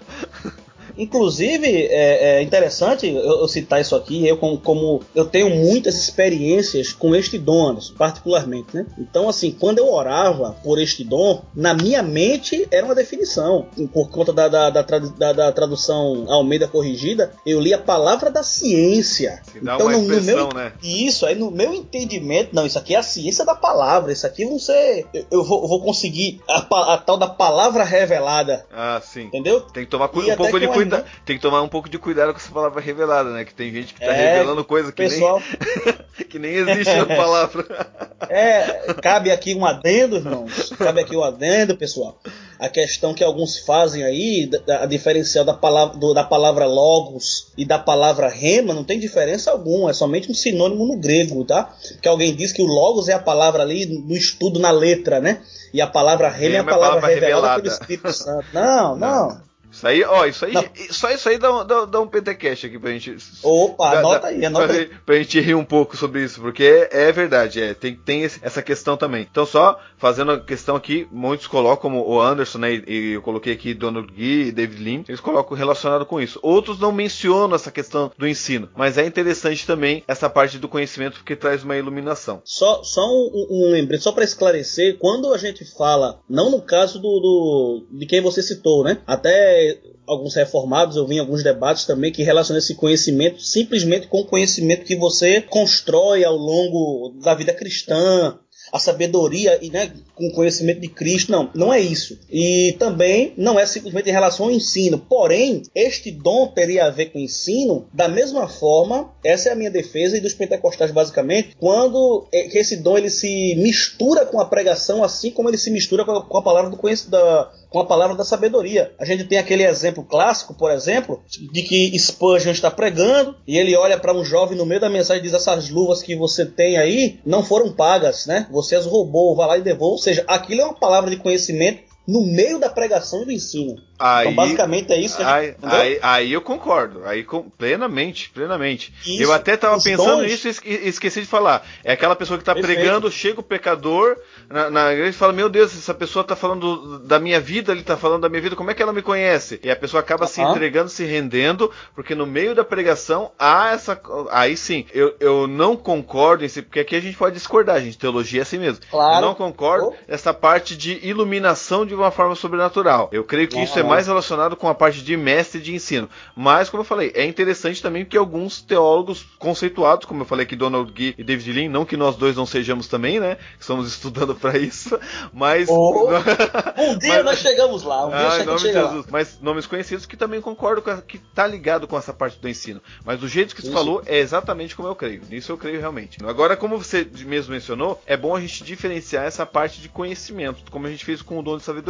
Inclusive, é, é interessante eu, eu, citar isso aqui, eu como, como, eu tenho muitas experiências com este dom, particularmente, né? Então, assim, quando eu orava por este dom, na minha mente era uma definição. Por conta da, da, da, da, da tradução Almeida corrigida, eu li a palavra da ciência. Se dá então, uma no, no meu, né? Isso, aí no meu entendimento, não, isso aqui é a ciência da palavra, isso aqui vão ser. Eu, eu vou, vou conseguir a, a, tal da palavra revelada. Ah, sim. Entendeu? Tem que tomar um pouco de cuidado cuida... tem que tomar um pouco de cuidado com essa palavra revelada, né? Que tem gente que tá é, revelando coisa que pessoal... nem que nem existe a palavra. É, cabe aqui um adendo, irmãos. Cabe aqui um adendo, pessoal. A questão que alguns fazem aí, a diferencial da palavra, do, da palavra logos e da palavra rema, não tem diferença alguma, é somente um sinônimo no grego, tá? Que alguém diz que o logos é a palavra ali no estudo na letra, né? E a palavra rema, é a palavra, palavra revelada, revelada pelo Espírito Santo. Não, não. não. Isso aí, ó, isso aí, só isso aí dá um, dá, dá um pentecast aqui pra gente. Opa, dá, anota aí, anota pra, aí. Pra gente rir um pouco sobre isso, porque é, é verdade, é, tem, tem esse, essa questão também. Então, só fazendo a questão aqui, muitos colocam, como o Anderson, né, e, e eu coloquei aqui Donald Gui e David Lim, eles colocam relacionado com isso. Outros não mencionam essa questão do ensino, mas é interessante também essa parte do conhecimento, porque traz uma iluminação. Só, só um, um lembrete, só para esclarecer, quando a gente fala, não no caso do, do de quem você citou, né, até alguns reformados, eu vi em alguns debates também que relacionam esse conhecimento simplesmente com o conhecimento que você constrói ao longo da vida cristã, a sabedoria e né, com o conhecimento de Cristo. Não, não é isso. E também não é simplesmente em relação ao ensino. Porém, este dom teria a ver com o ensino da mesma forma, essa é a minha defesa e dos pentecostais basicamente, quando é, esse dom ele se mistura com a pregação, assim como ele se mistura com a, com a palavra do conhecimento da com a palavra da sabedoria. A gente tem aquele exemplo clássico, por exemplo, de que Spurgeon está pregando e ele olha para um jovem no meio da mensagem e diz: Essas luvas que você tem aí não foram pagas, né? Você as roubou, vá lá e devolva. Ou seja, aquilo é uma palavra de conhecimento no meio da pregação e do ensino. Aí, então, basicamente é isso. Que aí, gente, aí, aí, eu concordo, aí plenamente, plenamente. Isso, eu até estava pensando nisso e esqueci de falar. É aquela pessoa que está pregando, chega o pecador na, na igreja e fala: Meu Deus, essa pessoa está falando da minha vida, ele está falando da minha vida, como é que ela me conhece? E a pessoa acaba uh -huh. se entregando, se rendendo, porque no meio da pregação há essa. Aí sim, eu, eu não concordo si, porque aqui a gente pode discordar, gente. Teologia é assim mesmo. Claro. Eu não concordo oh. essa parte de iluminação de uma forma sobrenatural. Eu creio que isso é mais relacionado com a parte de mestre de ensino. Mas, como eu falei, é interessante também que alguns teólogos conceituados, como eu falei aqui, Donald Gee e David Lean, não que nós dois não sejamos também, né? Estamos estudando para isso, mas. Oh, um dia mas... nós chegamos lá, um dia ah, nome de Jesus. Mas nomes conhecidos que também concordo com a, que tá ligado com essa parte do ensino. Mas do jeito que você falou, é exatamente como eu creio. Nisso eu creio realmente. Agora, como você mesmo mencionou, é bom a gente diferenciar essa parte de conhecimento, como a gente fez com o dom de sabedoria.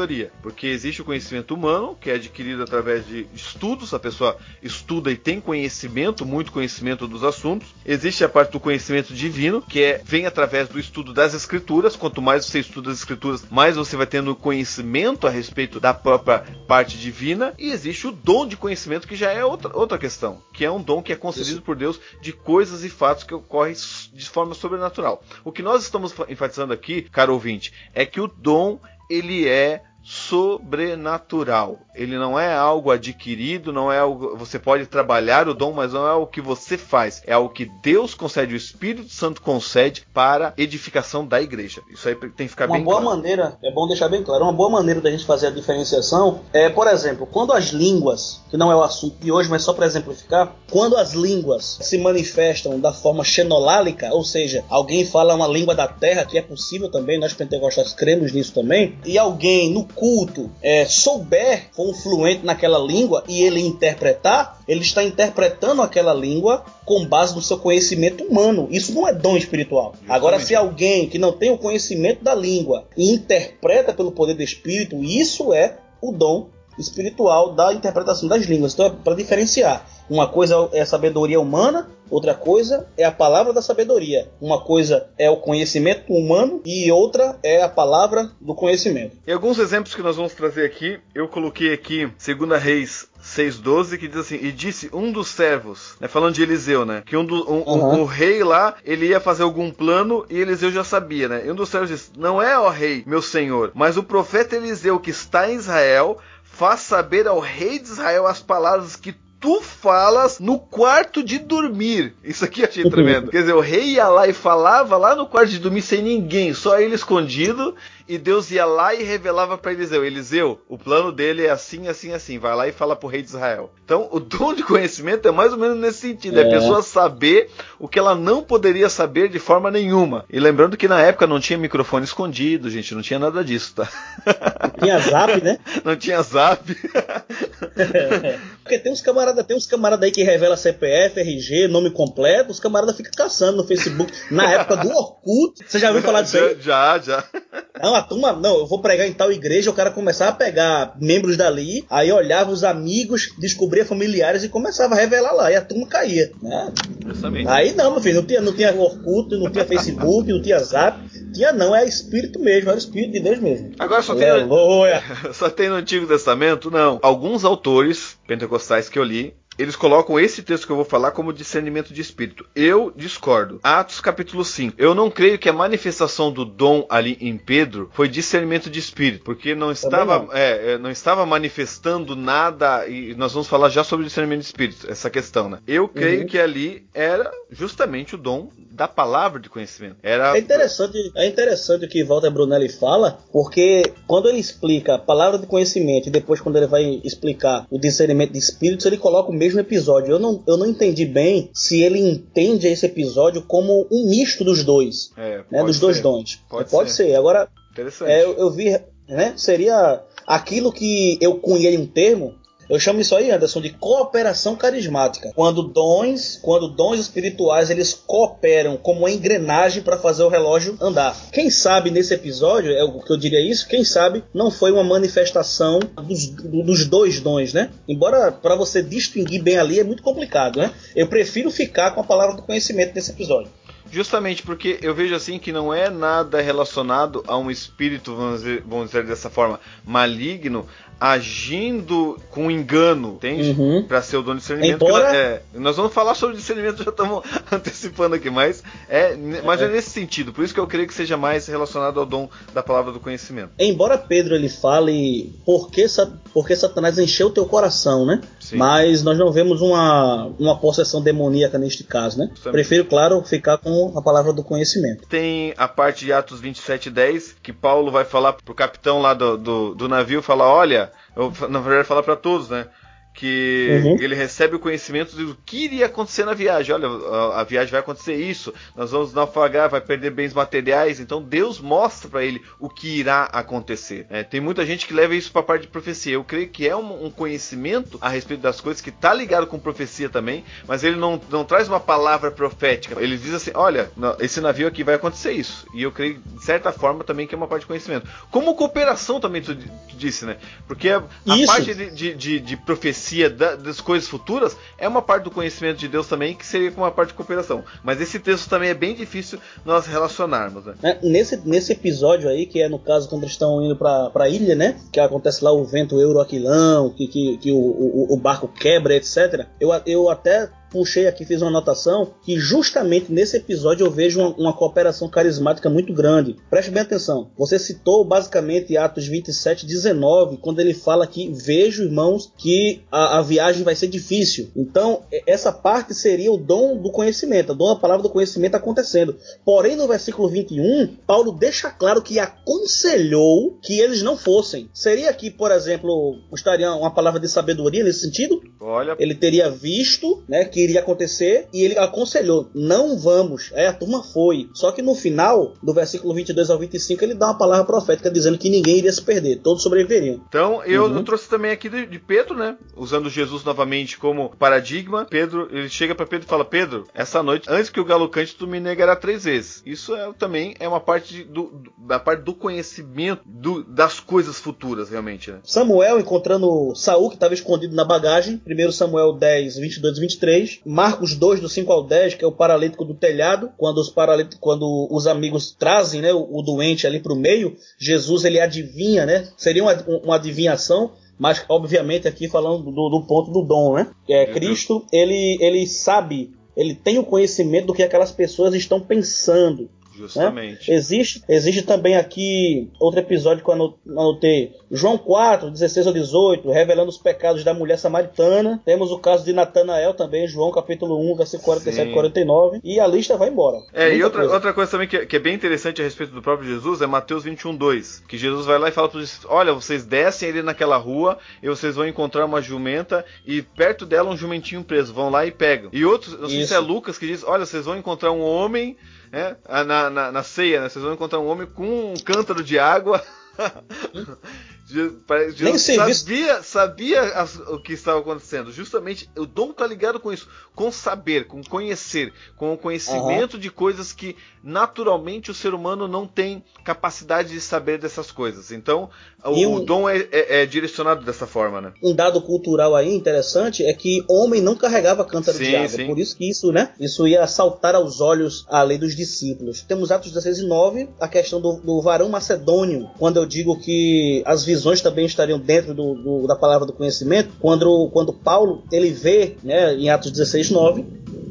Porque existe o conhecimento humano, que é adquirido através de estudos, a pessoa estuda e tem conhecimento, muito conhecimento dos assuntos. Existe a parte do conhecimento divino, que é vem através do estudo das escrituras. Quanto mais você estuda as escrituras, mais você vai tendo conhecimento a respeito da própria parte divina. E existe o dom de conhecimento, que já é outra, outra questão, que é um dom que é concedido por Deus de coisas e fatos que ocorrem de forma sobrenatural. O que nós estamos enfatizando aqui, caro ouvinte, é que o dom ele é sobrenatural. Ele não é algo adquirido, não é algo. Você pode trabalhar o dom, mas não é o que você faz. É algo que Deus concede, o Espírito Santo concede para edificação da igreja. Isso aí tem que ficar uma bem boa claro. maneira, é bom deixar bem claro, uma boa maneira da gente fazer a diferenciação é, por exemplo, quando as línguas, que não é o assunto de hoje, mas só para exemplificar, quando as línguas se manifestam da forma xenolálica, ou seja, alguém fala uma língua da terra, que é possível também, nós pentecostais cremos nisso também, e alguém no culto é, souber, for fluente naquela língua e ele interpretar, ele está interpretando aquela língua com base no seu conhecimento humano. Isso não é dom espiritual. Justamente. Agora, se alguém que não tem o conhecimento da língua e interpreta pelo poder do Espírito, isso é o dom espiritual da interpretação das línguas. Então, é para diferenciar. Uma coisa é a sabedoria humana, outra coisa é a palavra da sabedoria. Uma coisa é o conhecimento humano e outra é a palavra do conhecimento. E alguns exemplos que nós vamos trazer aqui, eu coloquei aqui, segunda Reis 6,12, que diz assim: E disse um dos servos, né, falando de Eliseu, né? Que um do, um, uhum. o, o, rei lá, ele ia fazer algum plano e Eliseu já sabia, né? E um dos servos disse: Não é, ó rei, meu senhor, mas o profeta Eliseu que está em Israel faz saber ao rei de Israel as palavras que tu falas no quarto de dormir. Isso aqui eu achei tremendo. Quer dizer, o rei ia lá e falava lá no quarto de dormir sem ninguém, só ele escondido, e Deus ia lá e revelava para Eliseu: Eliseu, o plano dele é assim, assim, assim. Vai lá e fala pro rei de Israel. Então, o dom de conhecimento é mais ou menos nesse sentido: é, é a pessoa saber o que ela não poderia saber de forma nenhuma. E lembrando que na época não tinha microfone escondido, gente, não tinha nada disso, tá? Não tinha zap, né? não tinha zap. Porque tem uns camaradas, tem uns camaradas aí que revela CPF, RG, nome completo, os camaradas ficam caçando no Facebook. Na época do Orkut, você já ouviu falar disso aí? Já, já. Não, turma, não, eu vou pregar em tal igreja, o cara começava a pegar membros dali, aí olhava os amigos, descobria familiares e começava a revelar lá, e a turma caía. Né? Aí não, meu filho, não tinha, não tinha Orkut, não tinha Facebook, não tinha Zap, tinha não, é espírito mesmo, era o espírito de Deus mesmo. Agora só tem, só tem no Antigo Testamento? Não. Alguns autores pentecostais que eu li, eles colocam esse texto que eu vou falar como discernimento de espírito. Eu discordo. Atos capítulo 5. Eu não creio que a manifestação do dom ali em Pedro foi discernimento de espírito, porque não estava, não. É, é, não estava manifestando nada, e nós vamos falar já sobre discernimento de espírito, essa questão, né? Eu creio uhum. que ali era justamente o dom da palavra de conhecimento. Era... É interessante, é interessante o que Walter Brunelli fala, porque quando ele explica a palavra de conhecimento e depois quando ele vai explicar o discernimento de espíritos, ele coloca o mesmo episódio. Eu não, eu não entendi bem se ele entende esse episódio como um misto dos dois, é, né, dos ser. dois dons. Pode, pode ser. ser. Agora, é, eu, eu vi, né, seria aquilo que eu cunhei um termo eu chamo isso aí, Anderson, de cooperação carismática. Quando dons, quando dons espirituais eles cooperam como uma engrenagem para fazer o relógio andar. Quem sabe nesse episódio, é o que eu diria isso, quem sabe não foi uma manifestação dos, dos dois dons, né? Embora para você distinguir bem ali é muito complicado, né? Eu prefiro ficar com a palavra do conhecimento nesse episódio. Justamente porque eu vejo assim que não é nada relacionado a um espírito, vamos dizer, vamos dizer dessa forma, maligno, agindo com engano, entende? Uhum. Para ser o dono de discernimento. Embora... Nós, é, nós vamos falar sobre discernimento, já estamos antecipando aqui, mas é, mas é. é nesse sentido. Por isso que eu creio que seja mais relacionado ao dom da palavra do conhecimento. Embora Pedro ele fale por que, por que Satanás encheu o teu coração, né? Sim. Mas nós não vemos uma, uma possessão demoníaca neste caso, né? Justamente. Prefiro, claro, ficar com a palavra do conhecimento. Tem a parte de Atos 27, 10, que Paulo vai falar pro capitão lá do, do, do navio, falar, olha, eu, na verdade, falar para todos, né? Que uhum. ele recebe o conhecimento do que iria acontecer na viagem. Olha, a, a, viagem vai acontecer isso, nós vamos naufragar, vai perder bens materiais. Então Deus mostra para ele o que irá acontecer. É, tem muita gente que leva isso para a parte de profecia. Eu creio que é um, um, conhecimento a respeito das coisas que está ligado com profecia também, mas ele não, não traz uma palavra profética. Ele diz assim: olha, esse navio aqui vai acontecer isso. E eu creio, de certa forma, também que é uma parte de conhecimento. Como cooperação também tu, tu disse, né? Porque a, a parte de, de, de, de profecia profecia da, das coisas futuras é uma parte do conhecimento de Deus também, que seria como uma parte de cooperação. Mas esse texto também é bem difícil nós relacionarmos. Né? É, nesse, nesse episódio aí, que é no caso quando eles estão indo para a ilha, né? Que acontece lá o vento euroaquilão, que, que, que o, o, o barco quebra, etc. Eu, eu até puxei aqui, fiz uma anotação, que justamente nesse episódio eu vejo uma, uma, cooperação carismática muito grande. Preste bem atenção. Você citou basicamente Atos 27, 19, quando ele fala que vejo, irmãos, que a, a viagem vai ser difícil. Então, essa parte seria o dom do conhecimento, a dom da palavra do conhecimento acontecendo. Porém, no versículo 21, Paulo deixa claro que aconselhou que eles não fossem. Seria aqui, por exemplo, estaria uma palavra de sabedoria nesse sentido? Olha. Ele teria visto, né, que iria acontecer e ele aconselhou: não vamos. É, a turma foi. Só que no final, do versículo 22 ao 25, ele dá uma palavra profética dizendo que ninguém iria se perder, todos sobreviveriam. Então, eu uhum. trouxe também aqui de, de, Pedro, né? Usando Jesus novamente como paradigma. Pedro, ele chega para Pedro e fala: Pedro, essa noite, antes que o galo cante, tu me negará três vezes. Isso é, também é uma parte do, da parte do conhecimento do, das coisas futuras, realmente, né? Samuel encontrando Saul, que estava escondido na bagagem, 1 Samuel 10, 22 23. Marcos 2, do 5 ao 10, que é o paralítico do telhado, quando os, paralít quando os amigos trazem né, o, o doente ali para o meio, Jesus ele adivinha, né? Seria uma, uma adivinhação, mas obviamente aqui falando do, do ponto do dom, né? É, uhum. Cristo, ele, ele sabe, ele tem o conhecimento do que aquelas pessoas estão pensando. Justamente. Né? Existe, existe também aqui outro episódio que eu anotei. João 4, 16 a 18, revelando os pecados da mulher samaritana. Temos o caso de Natanael também, João capítulo 1, versículo 47 e 49. E a lista vai embora. É, Muita e outra coisa. outra coisa também que, que, é bem interessante a respeito do próprio Jesus é Mateus 21, 2. Que Jesus vai lá e fala para eles: Olha, vocês descem ali naquela rua e vocês vão encontrar uma jumenta e perto dela um jumentinho preso. Vão lá e pegam. E outros, não sei Isso. se é Lucas que diz: Olha, vocês vão encontrar um homem né? Na, na, na ceia, né? Vocês vão encontrar um homem com um cântaro de água. Jesus sabia, sabia as, o que estava acontecendo. Justamente o dom está ligado com isso, com saber, com conhecer, com o conhecimento uhum. de coisas que naturalmente o ser humano não tem capacidade de saber dessas coisas. Então o, um, o dom é, é, é, direcionado dessa forma, né? Um dado cultural aí interessante é que homem não carregava cântaro sim, de água. Sim. Por isso que isso, né? Isso ia saltar aos olhos a lei dos discípulos. Temos Atos 16 e 9, a questão do, do varão macedônio, quando eu digo que as visões visões também estariam dentro do, do, da palavra do conhecimento, quando, quando Paulo ele vê, né, em Atos 16, 9,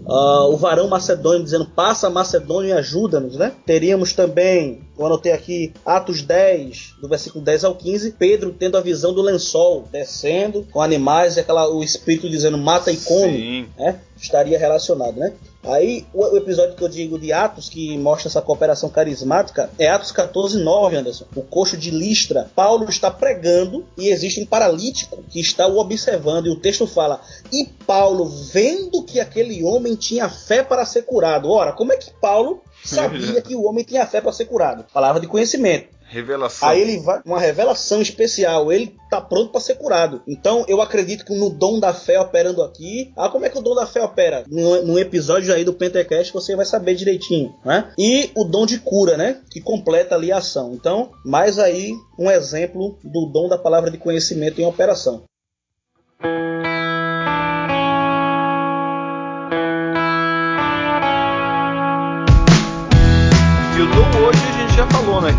uh, o varão macedônio dizendo: Passa Macedônio e ajuda-nos. Né? Teríamos também, eu anotei aqui, Atos 10, do versículo 10 ao 15, Pedro tendo a visão do lençol, descendo com animais, e aquela, o Espírito dizendo: Mata e come. Né? Estaria relacionado, né? Aí, o, episódio que eu digo de Atos, que mostra essa cooperação carismática, é Atos 14, 9, Anderson. O coxo de Listra. Paulo está pregando e existe um paralítico que está o observando. E o texto fala: E Paulo, vendo que aquele homem tinha fé para ser curado. Ora, como é que Paulo sabia que o homem tinha fé para ser curado? Palavra de conhecimento. Revelação. Aí ele vai, uma revelação especial, ele tá pronto para ser curado. Então eu acredito que no dom da fé operando aqui, ah, como é que o dom da fé opera? No, episódio aí do Pentecast você vai saber direitinho, né? E o dom de cura, né? Que completa ali a ação. Então, mais aí um exemplo do dom da palavra de conhecimento em operação.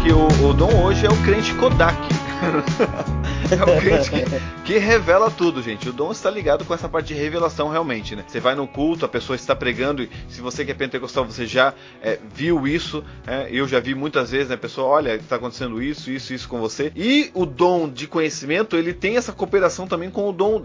Que o, o dom hoje é o crente Kodak. crente que, que, revela tudo, gente. O dom está ligado com essa parte de revelação, realmente, né? Você vai no culto, a pessoa está pregando, e se você que é pentecostal, você já é, viu isso. É, eu já vi muitas vezes, né? A pessoa, olha, está acontecendo isso, isso, isso com você. E o dom de conhecimento, ele tem essa cooperação também com o dom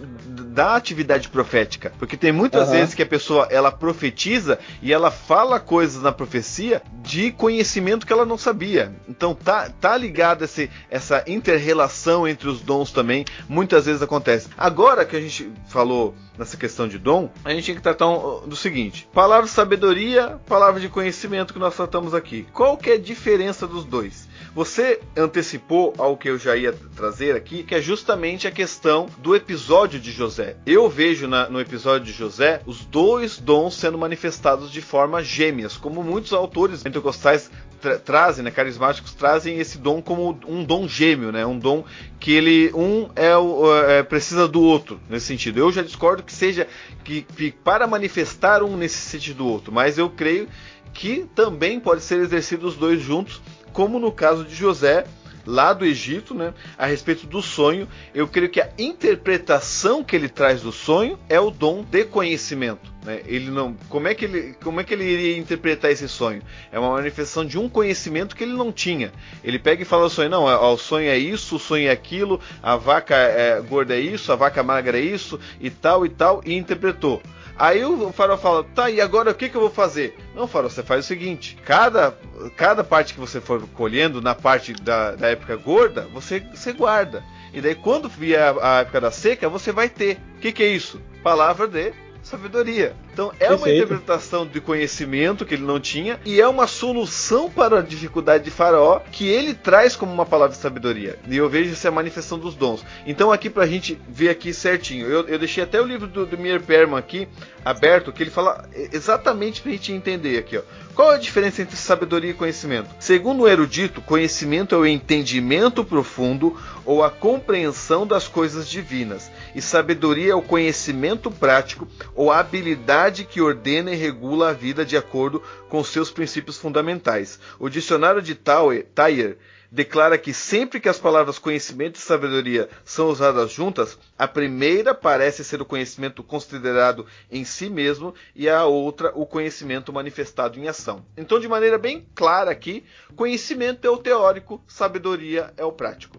da atividade profética. Porque tem muitas uhum. vezes que a pessoa, ela profetiza e ela fala coisas na profecia de conhecimento que ela não sabia. Então tá, tá ligado esse, essa inter-relação entre os dons também, muitas vezes acontece. Agora que a gente falou nessa questão de dom, a gente tem que tratar um, do seguinte: palavra de sabedoria, palavra de conhecimento que nós tratamos aqui. Qual que é a diferença dos dois? Você antecipou ao que eu já ia trazer aqui, que é justamente a questão do episódio de José. Eu vejo na, no episódio de José os dois dons sendo manifestados de forma gêmeas, como muitos autores pentecostais tra trazem, né, carismáticos trazem esse dom como um dom gêmeo, né, um dom que ele um é, é precisa do outro nesse sentido. Eu já discordo que seja que, que para manifestar um necessite do outro, mas eu creio que também pode ser exercido os dois juntos como no caso de José, lá do Egito, né, a respeito do sonho, eu creio que a interpretação que ele traz do sonho é o dom de conhecimento. Né? Ele não, como é que ele, como é que ele iria interpretar esse sonho? É uma manifestação de um conhecimento que ele não tinha. Ele pega e fala o sonho, não, ó, o sonho é isso, o sonho é aquilo, a vaca é, gorda é isso, a vaca magra é isso e tal e tal e interpretou. Aí o farol fala, tá, e agora o que, que eu vou fazer? Não, farol, você faz o seguinte: cada, cada parte que você for colhendo na parte da, da época gorda, você, você guarda. E daí quando vier a, a época da seca, você vai ter. O que, que é isso? Palavra de sabedoria. Então é Perfeito. uma interpretação de conhecimento que ele não tinha e é uma solução para a dificuldade de Faraó que ele traz como uma palavra de sabedoria. E eu vejo essa manifestação dos dons. Então aqui para a gente ver aqui certinho, eu, eu deixei até o livro do, do Mir Perman aqui aberto que ele fala exatamente para a gente entender aqui, ó. Qual a diferença entre sabedoria e conhecimento? Segundo o erudito, conhecimento é o entendimento profundo ou a compreensão das coisas divinas, e sabedoria é o conhecimento prático ou a habilidade que ordena e regula a vida de acordo com seus princípios fundamentais. O dicionário de Thayer declara que sempre que as palavras conhecimento e sabedoria são usadas juntas, a primeira parece ser o conhecimento considerado em si mesmo e a outra o conhecimento manifestado em ação. Então, de maneira bem clara aqui, conhecimento é o teórico, sabedoria é o prático.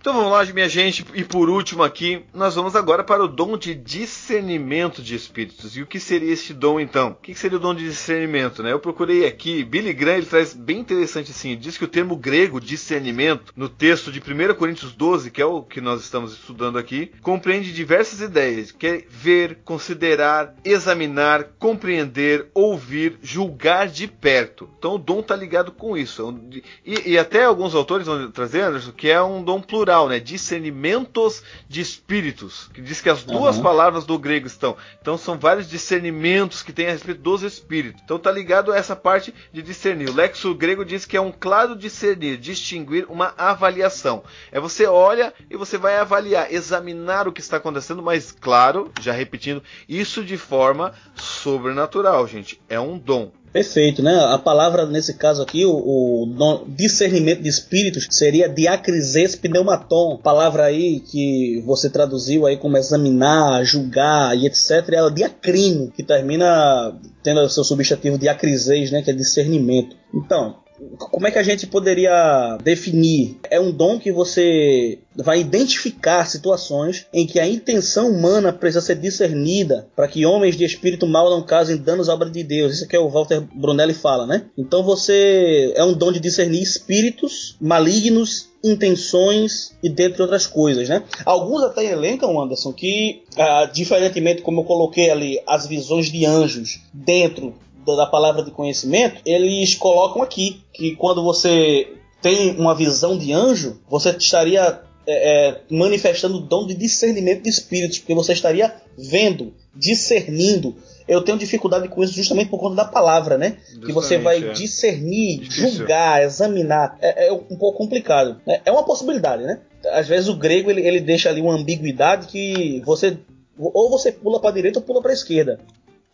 Então vamos lá, minha gente, e por último aqui, nós vamos agora para o dom de discernimento de espíritos. E o que seria este dom então? O que seria o dom de discernimento, né? Eu procurei aqui, Billy Graham ele traz bem interessante assim, diz que o termo grego discernimento, no texto de 1 Coríntios 12, que é o que nós estamos estudando aqui, compreende diversas ideias, que é ver, considerar, examinar, compreender, ouvir, julgar de perto. Então o dom está ligado com isso. E, e até alguns autores vão trazer, Anderson, que é um dom plural plural, né? Discernimentos de espíritos, que diz que as duas uhum. palavras do grego estão. Então são vários discernimentos que tem a respeito dos espíritos. Então tá ligado a essa parte de discernir. O lexo grego diz que é um claro discernir, distinguir, uma avaliação. É você olha e você vai avaliar, examinar o que está acontecendo, mas claro, já repetindo, isso de forma sobrenatural, gente. É um dom. Perfeito, né? A palavra nesse caso aqui, o, o discernimento de espíritos seria diacrises pneumaton, palavra aí que você traduziu aí como examinar, julgar e etc. É diacrino, que termina tendo o seu substantivo diacrises, né? Que é discernimento. Então, como é que a gente poderia definir? É um dom que você vai identificar situações em que a intenção humana precisa ser discernida para que homens de espírito mal não causem danos à obra de Deus. Isso é que o Walter Brunelli fala, né? Então você é um dom de discernir espíritos malignos intenções e dentre outras coisas, né? Alguns até elencam, Anderson, que ah, diferentemente como eu coloquei ali as visões de anjos dentro da palavra de conhecimento, eles colocam aqui que quando você tem uma visão de anjo, você estaria é, é, manifestando o dom de discernimento de espíritos, porque você estaria vendo, discernindo. Eu tenho dificuldade com isso justamente por conta da palavra, né? Justamente, que você vai é. discernir, Difícil. julgar, examinar. É, é, um pouco complicado. É, é uma possibilidade, né? Às vezes o grego ele, ele deixa ali uma ambiguidade que você ou você pula para a direita ou pula para a esquerda.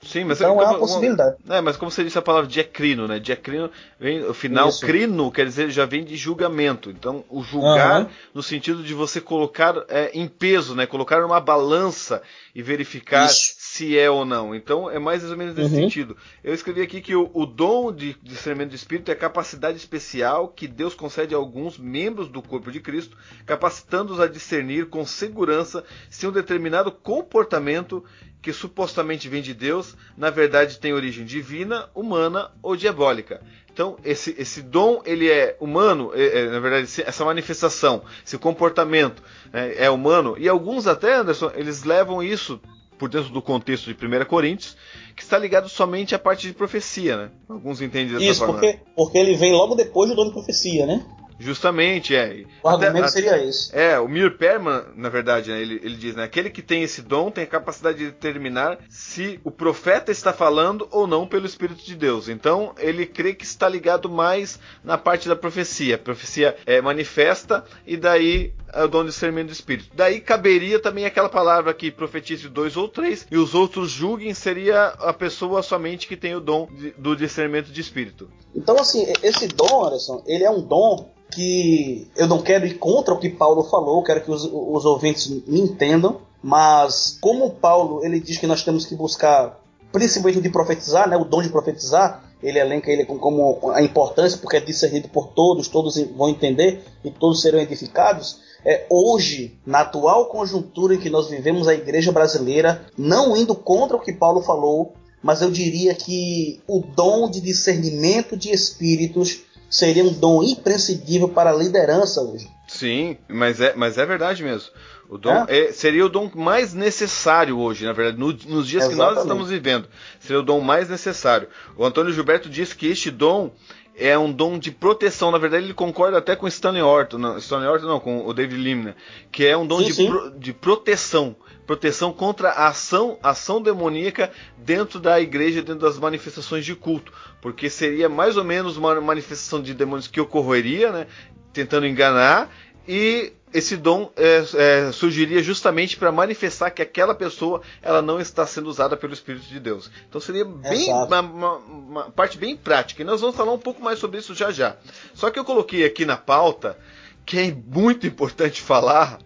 Sim, mas então é uma possibilidade. Uma, é, mas como você disse a palavra diacrino, né? Diacrino vem o final Isso. crino quer dizer já vem de julgamento. Então o julgar uhum. no sentido de você colocar é, em peso, né? Colocar numa balança e verificar Isso. Se é ou não. Então é mais ou menos nesse uhum. sentido. Eu escrevi aqui que o, o dom de discernimento de espírito é a capacidade especial que Deus concede a alguns membros do corpo de Cristo, capacitando-os a discernir com segurança se um determinado comportamento que supostamente vem de Deus, na verdade tem origem divina, humana ou diabólica. Então, esse, esse dom, ele é humano, é, é, na verdade, essa manifestação, esse comportamento é, é humano, e alguns até, Anderson, eles levam isso por dentro do contexto de 1 Coríntios, que está ligado somente à parte de profecia, né? Alguns entendem dessa Isso, forma. Porque, porque ele vem logo depois do dom de profecia, né? Justamente, é. O até, argumento seria esse. É, o Mir Perman, na verdade, né, ele, ele diz, né? Aquele que tem esse dom tem a capacidade de determinar se o profeta está falando ou não pelo Espírito de Deus. Então, ele crê que está ligado mais na parte da profecia. A profecia é manifesta e daí é o dom de discernimento do Espírito. Daí caberia também aquela palavra que profetize dois ou três e os outros julguem, seria a pessoa somente que tem o dom de, do discernimento de Espírito. Então, assim, esse dom, Anderson, ele é um dom que eu não quero ir contra o que Paulo falou, quero que os, os ouvintes me entendam, mas como Paulo ele diz que nós temos que buscar principalmente de profetizar, né, o dom de profetizar, ele elenca ele como a importância porque é discernido por todos, todos vão entender e todos serão edificados. É, hoje, na atual conjuntura em que nós vivemos a igreja brasileira, não indo contra o que Paulo falou, mas eu diria que o dom de discernimento de espíritos seria um dom imprescindível para a liderança hoje. Sim, mas é, mas é verdade mesmo. O dom é? É, seria o dom mais necessário hoje, na verdade, no, nos dias Exatamente. que nós estamos vivendo. Seria o dom mais necessário. O Antônio Gilberto diz que este dom é um dom de proteção. Na verdade, ele concorda até com Stanley Orton, não, Stanley Orton não, com o David Limner, que é um dom sim, de, sim. Pro, de proteção, proteção contra a ação, ação demoníaca dentro da igreja, dentro das manifestações de culto, porque seria mais ou menos uma manifestação de demônios que ocorreria, né, tentando enganar e esse dom é, é, surgiria justamente para manifestar que aquela pessoa ela não está sendo usada pelo Espírito de Deus. Então seria bem uma, uma, uma, parte bem prática. E nós vamos falar um pouco mais sobre isso já já. Só que eu coloquei aqui na pauta que é muito importante falar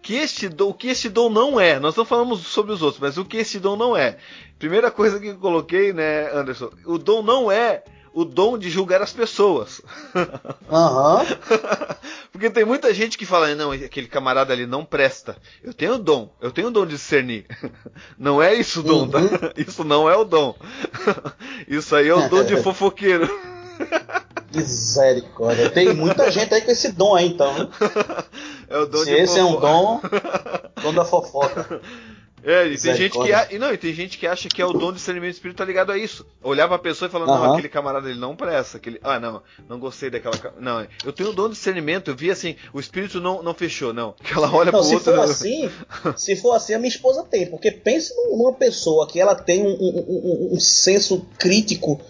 que este dom, o que este dom não é. Nós não falamos sobre os outros, mas o que este dom não é. Primeira coisa que eu coloquei, né, Anderson? O dom não é o dom de julgar as pessoas. Aham. Uhum. Porque tem muita gente que fala, não, aquele camarada ali não presta. Eu tenho dom, eu tenho dom de discernir. Não é isso o dom, tá? uhum. tá? Isso não é o dom. Isso aí é o dom de fofoqueiro. Misericórdia. Tem muita gente aí com esse dom aí, então. É o dom Se de esse fofoca. é um dom, dom da fofoca. É, e tem, gente que, a, e não, e tem gente que acha que é o dom de discernimento espírito tá ligado a isso. Olhar pra pessoa e falar, uhum. não, aquele camarada ele não presta. Aquele, ah, não, não gostei daquela. Não, eu tenho o dom de discernimento, eu vi assim, o espírito não, não fechou, não. Que ela olha não, pro se outro. For não... assim, se for assim, a minha esposa tem. Porque pense numa pessoa que ela tem um, um, um, um senso crítico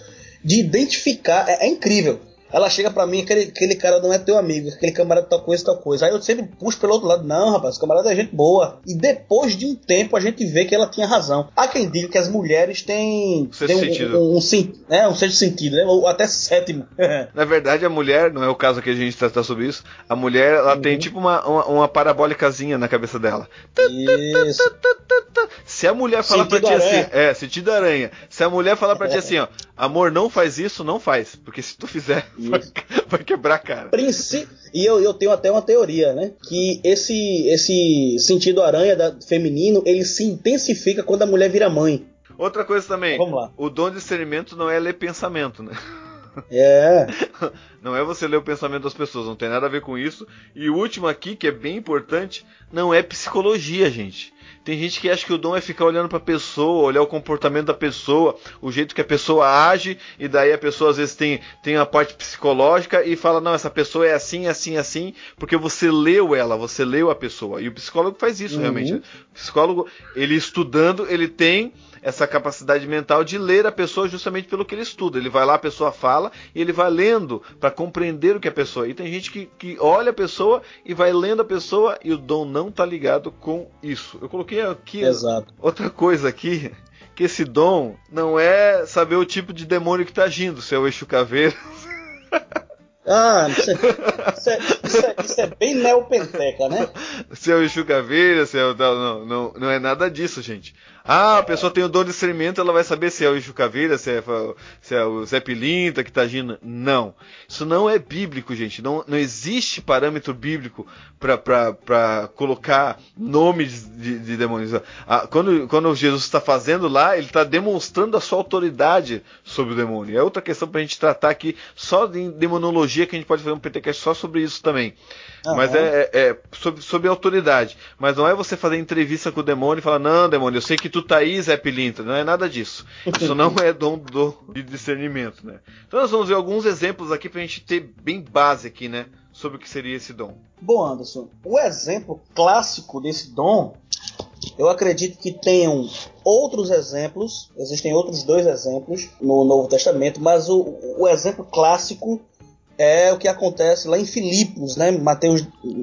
de identificar. é, é incrível. Ela chega pra mim, aquele, aquele cara não é teu amigo, aquele camarada tal coisa, tal coisa. Aí eu sempre puxo pelo outro lado, não, rapaz, camarada é gente boa. E depois de um tempo a gente vê que ela tinha razão. Há quem diga que as mulheres têm, têm um, sentido. Um, um, um, é, um sexto sentido, né? Ou até sétimo. Na verdade, a mulher, não é o caso que a gente tratar sobre isso, a mulher ela uhum. tem tipo uma, uma, uma parabólicazinha na cabeça dela. Isso. Se a mulher falar sentido pra ti assim, é, sentido aranha. Se a mulher falar pra ti assim, ó, amor, não faz isso, não faz. Porque se tu fizer, vai, quebrar a cara. Princi e eu, eu tenho até uma teoria, né? Que esse, esse sentido aranha da, feminino, ele se intensifica quando a mulher vira mãe. Outra coisa também, Vamos lá. o dom de discernimento não é ler pensamento, né? É. Não é você ler o pensamento das pessoas, não tem nada a ver com isso. E o último aqui, que é bem importante, não é psicologia, gente. Tem gente que acha que o dom é ficar olhando para a pessoa, olhar o comportamento da pessoa, o jeito que a pessoa age, e daí a pessoa às vezes tem, tem a parte psicológica e fala: não, essa pessoa é assim, assim, assim, porque você leu ela, você leu a pessoa. E o psicólogo faz isso uhum. realmente. O psicólogo, ele estudando, ele tem essa capacidade mental de ler a pessoa justamente pelo que ele estuda. Ele vai lá, a pessoa fala, e ele vai lendo para compreender o que a pessoa. E tem gente que, que olha a pessoa e vai lendo a pessoa e o dom não está ligado com isso. Eu coloquei aqui Exato. outra coisa aqui. Que esse dom não é saber o tipo de demônio que está agindo, se é o eixo caveira. Ah, isso é, isso, é, isso, é, isso é, bem neopenteca, né? Se é o Exu Caveira, se é o. Não, não, não é nada disso, gente. Ah, a pessoa tem o dom de discernimento, ela vai saber se é o Ixo Caveira, se é, se é o Zé Pilinta que está agindo. Não. Isso não é bíblico, gente. Não, não existe parâmetro bíblico para colocar nomes de, de demônios. Ah, quando, quando Jesus está fazendo lá, ele está demonstrando a sua autoridade sobre o demônio. É outra questão para a gente tratar aqui, só de demonologia, que a gente pode fazer um PTCast só sobre isso também. Uhum. Mas é, é, é sobre, sobre autoridade. Mas não é você fazer entrevista com o demônio e falar, não, demônio, eu sei que tu tá aí, Zé Pilintra. Não é nada disso. Isso não é dom do, de discernimento, né? Então nós vamos ver alguns exemplos aqui pra gente ter bem base aqui, né? Sobre o que seria esse dom. Bom, Anderson, o exemplo clássico desse dom, eu acredito que tenham outros exemplos, existem outros dois exemplos no Novo Testamento, mas o, o exemplo clássico é o que acontece lá em Filipos, né? Mateus,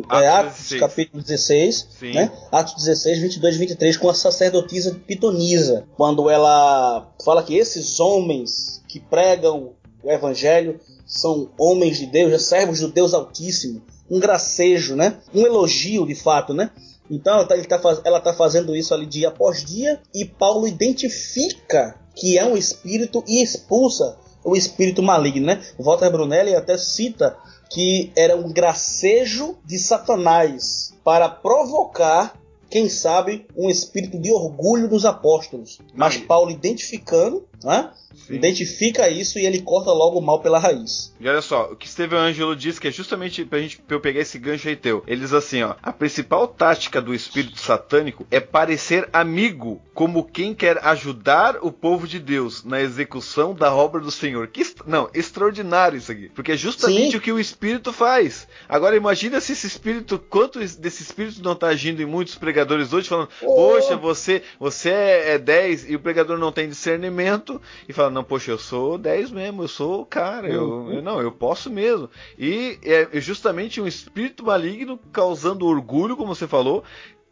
Atos, é, Atos capítulo 16, Sim. né? Atos 16, 22 e 23, com a sacerdotisa Pitonisa, quando ela fala que esses homens que pregam o evangelho são homens de Deus, servos do Deus Altíssimo, um gracejo, né? Um elogio de fato, né? Então ela está tá, tá fazendo isso ali dia após dia e Paulo identifica que é um espírito e expulsa o espírito maligno, né? Walter Brunelli até cita que era um gracejo de Satanás para provocar, quem sabe, um espírito de orgulho dos apóstolos. Mas Paulo identificando Né? Identifica isso e ele corta logo o mal pela raiz. E olha só, o que Steven Angelo diz que é justamente pra gente pra eu pegar esse gancho aí teu. Ele diz assim, ó: "A principal tática do espírito satânico é parecer amigo, como quem quer ajudar o povo de Deus na execução da obra do Senhor". Que não, extraordinário isso aqui, porque é justamente Sim. o que o espírito faz. Agora imagina se esse espírito, quanto desse espírito não tá agindo em muitos pregadores hoje falando: oh. "Poxa, você, você é 10 e o pregador não tem discernimento" e fala: "Não, poxa, eu sou 10 mesmo, eu sou o cara, eu, uhum. eu não, eu posso mesmo". E é justamente um espírito maligno causando orgulho, como você falou,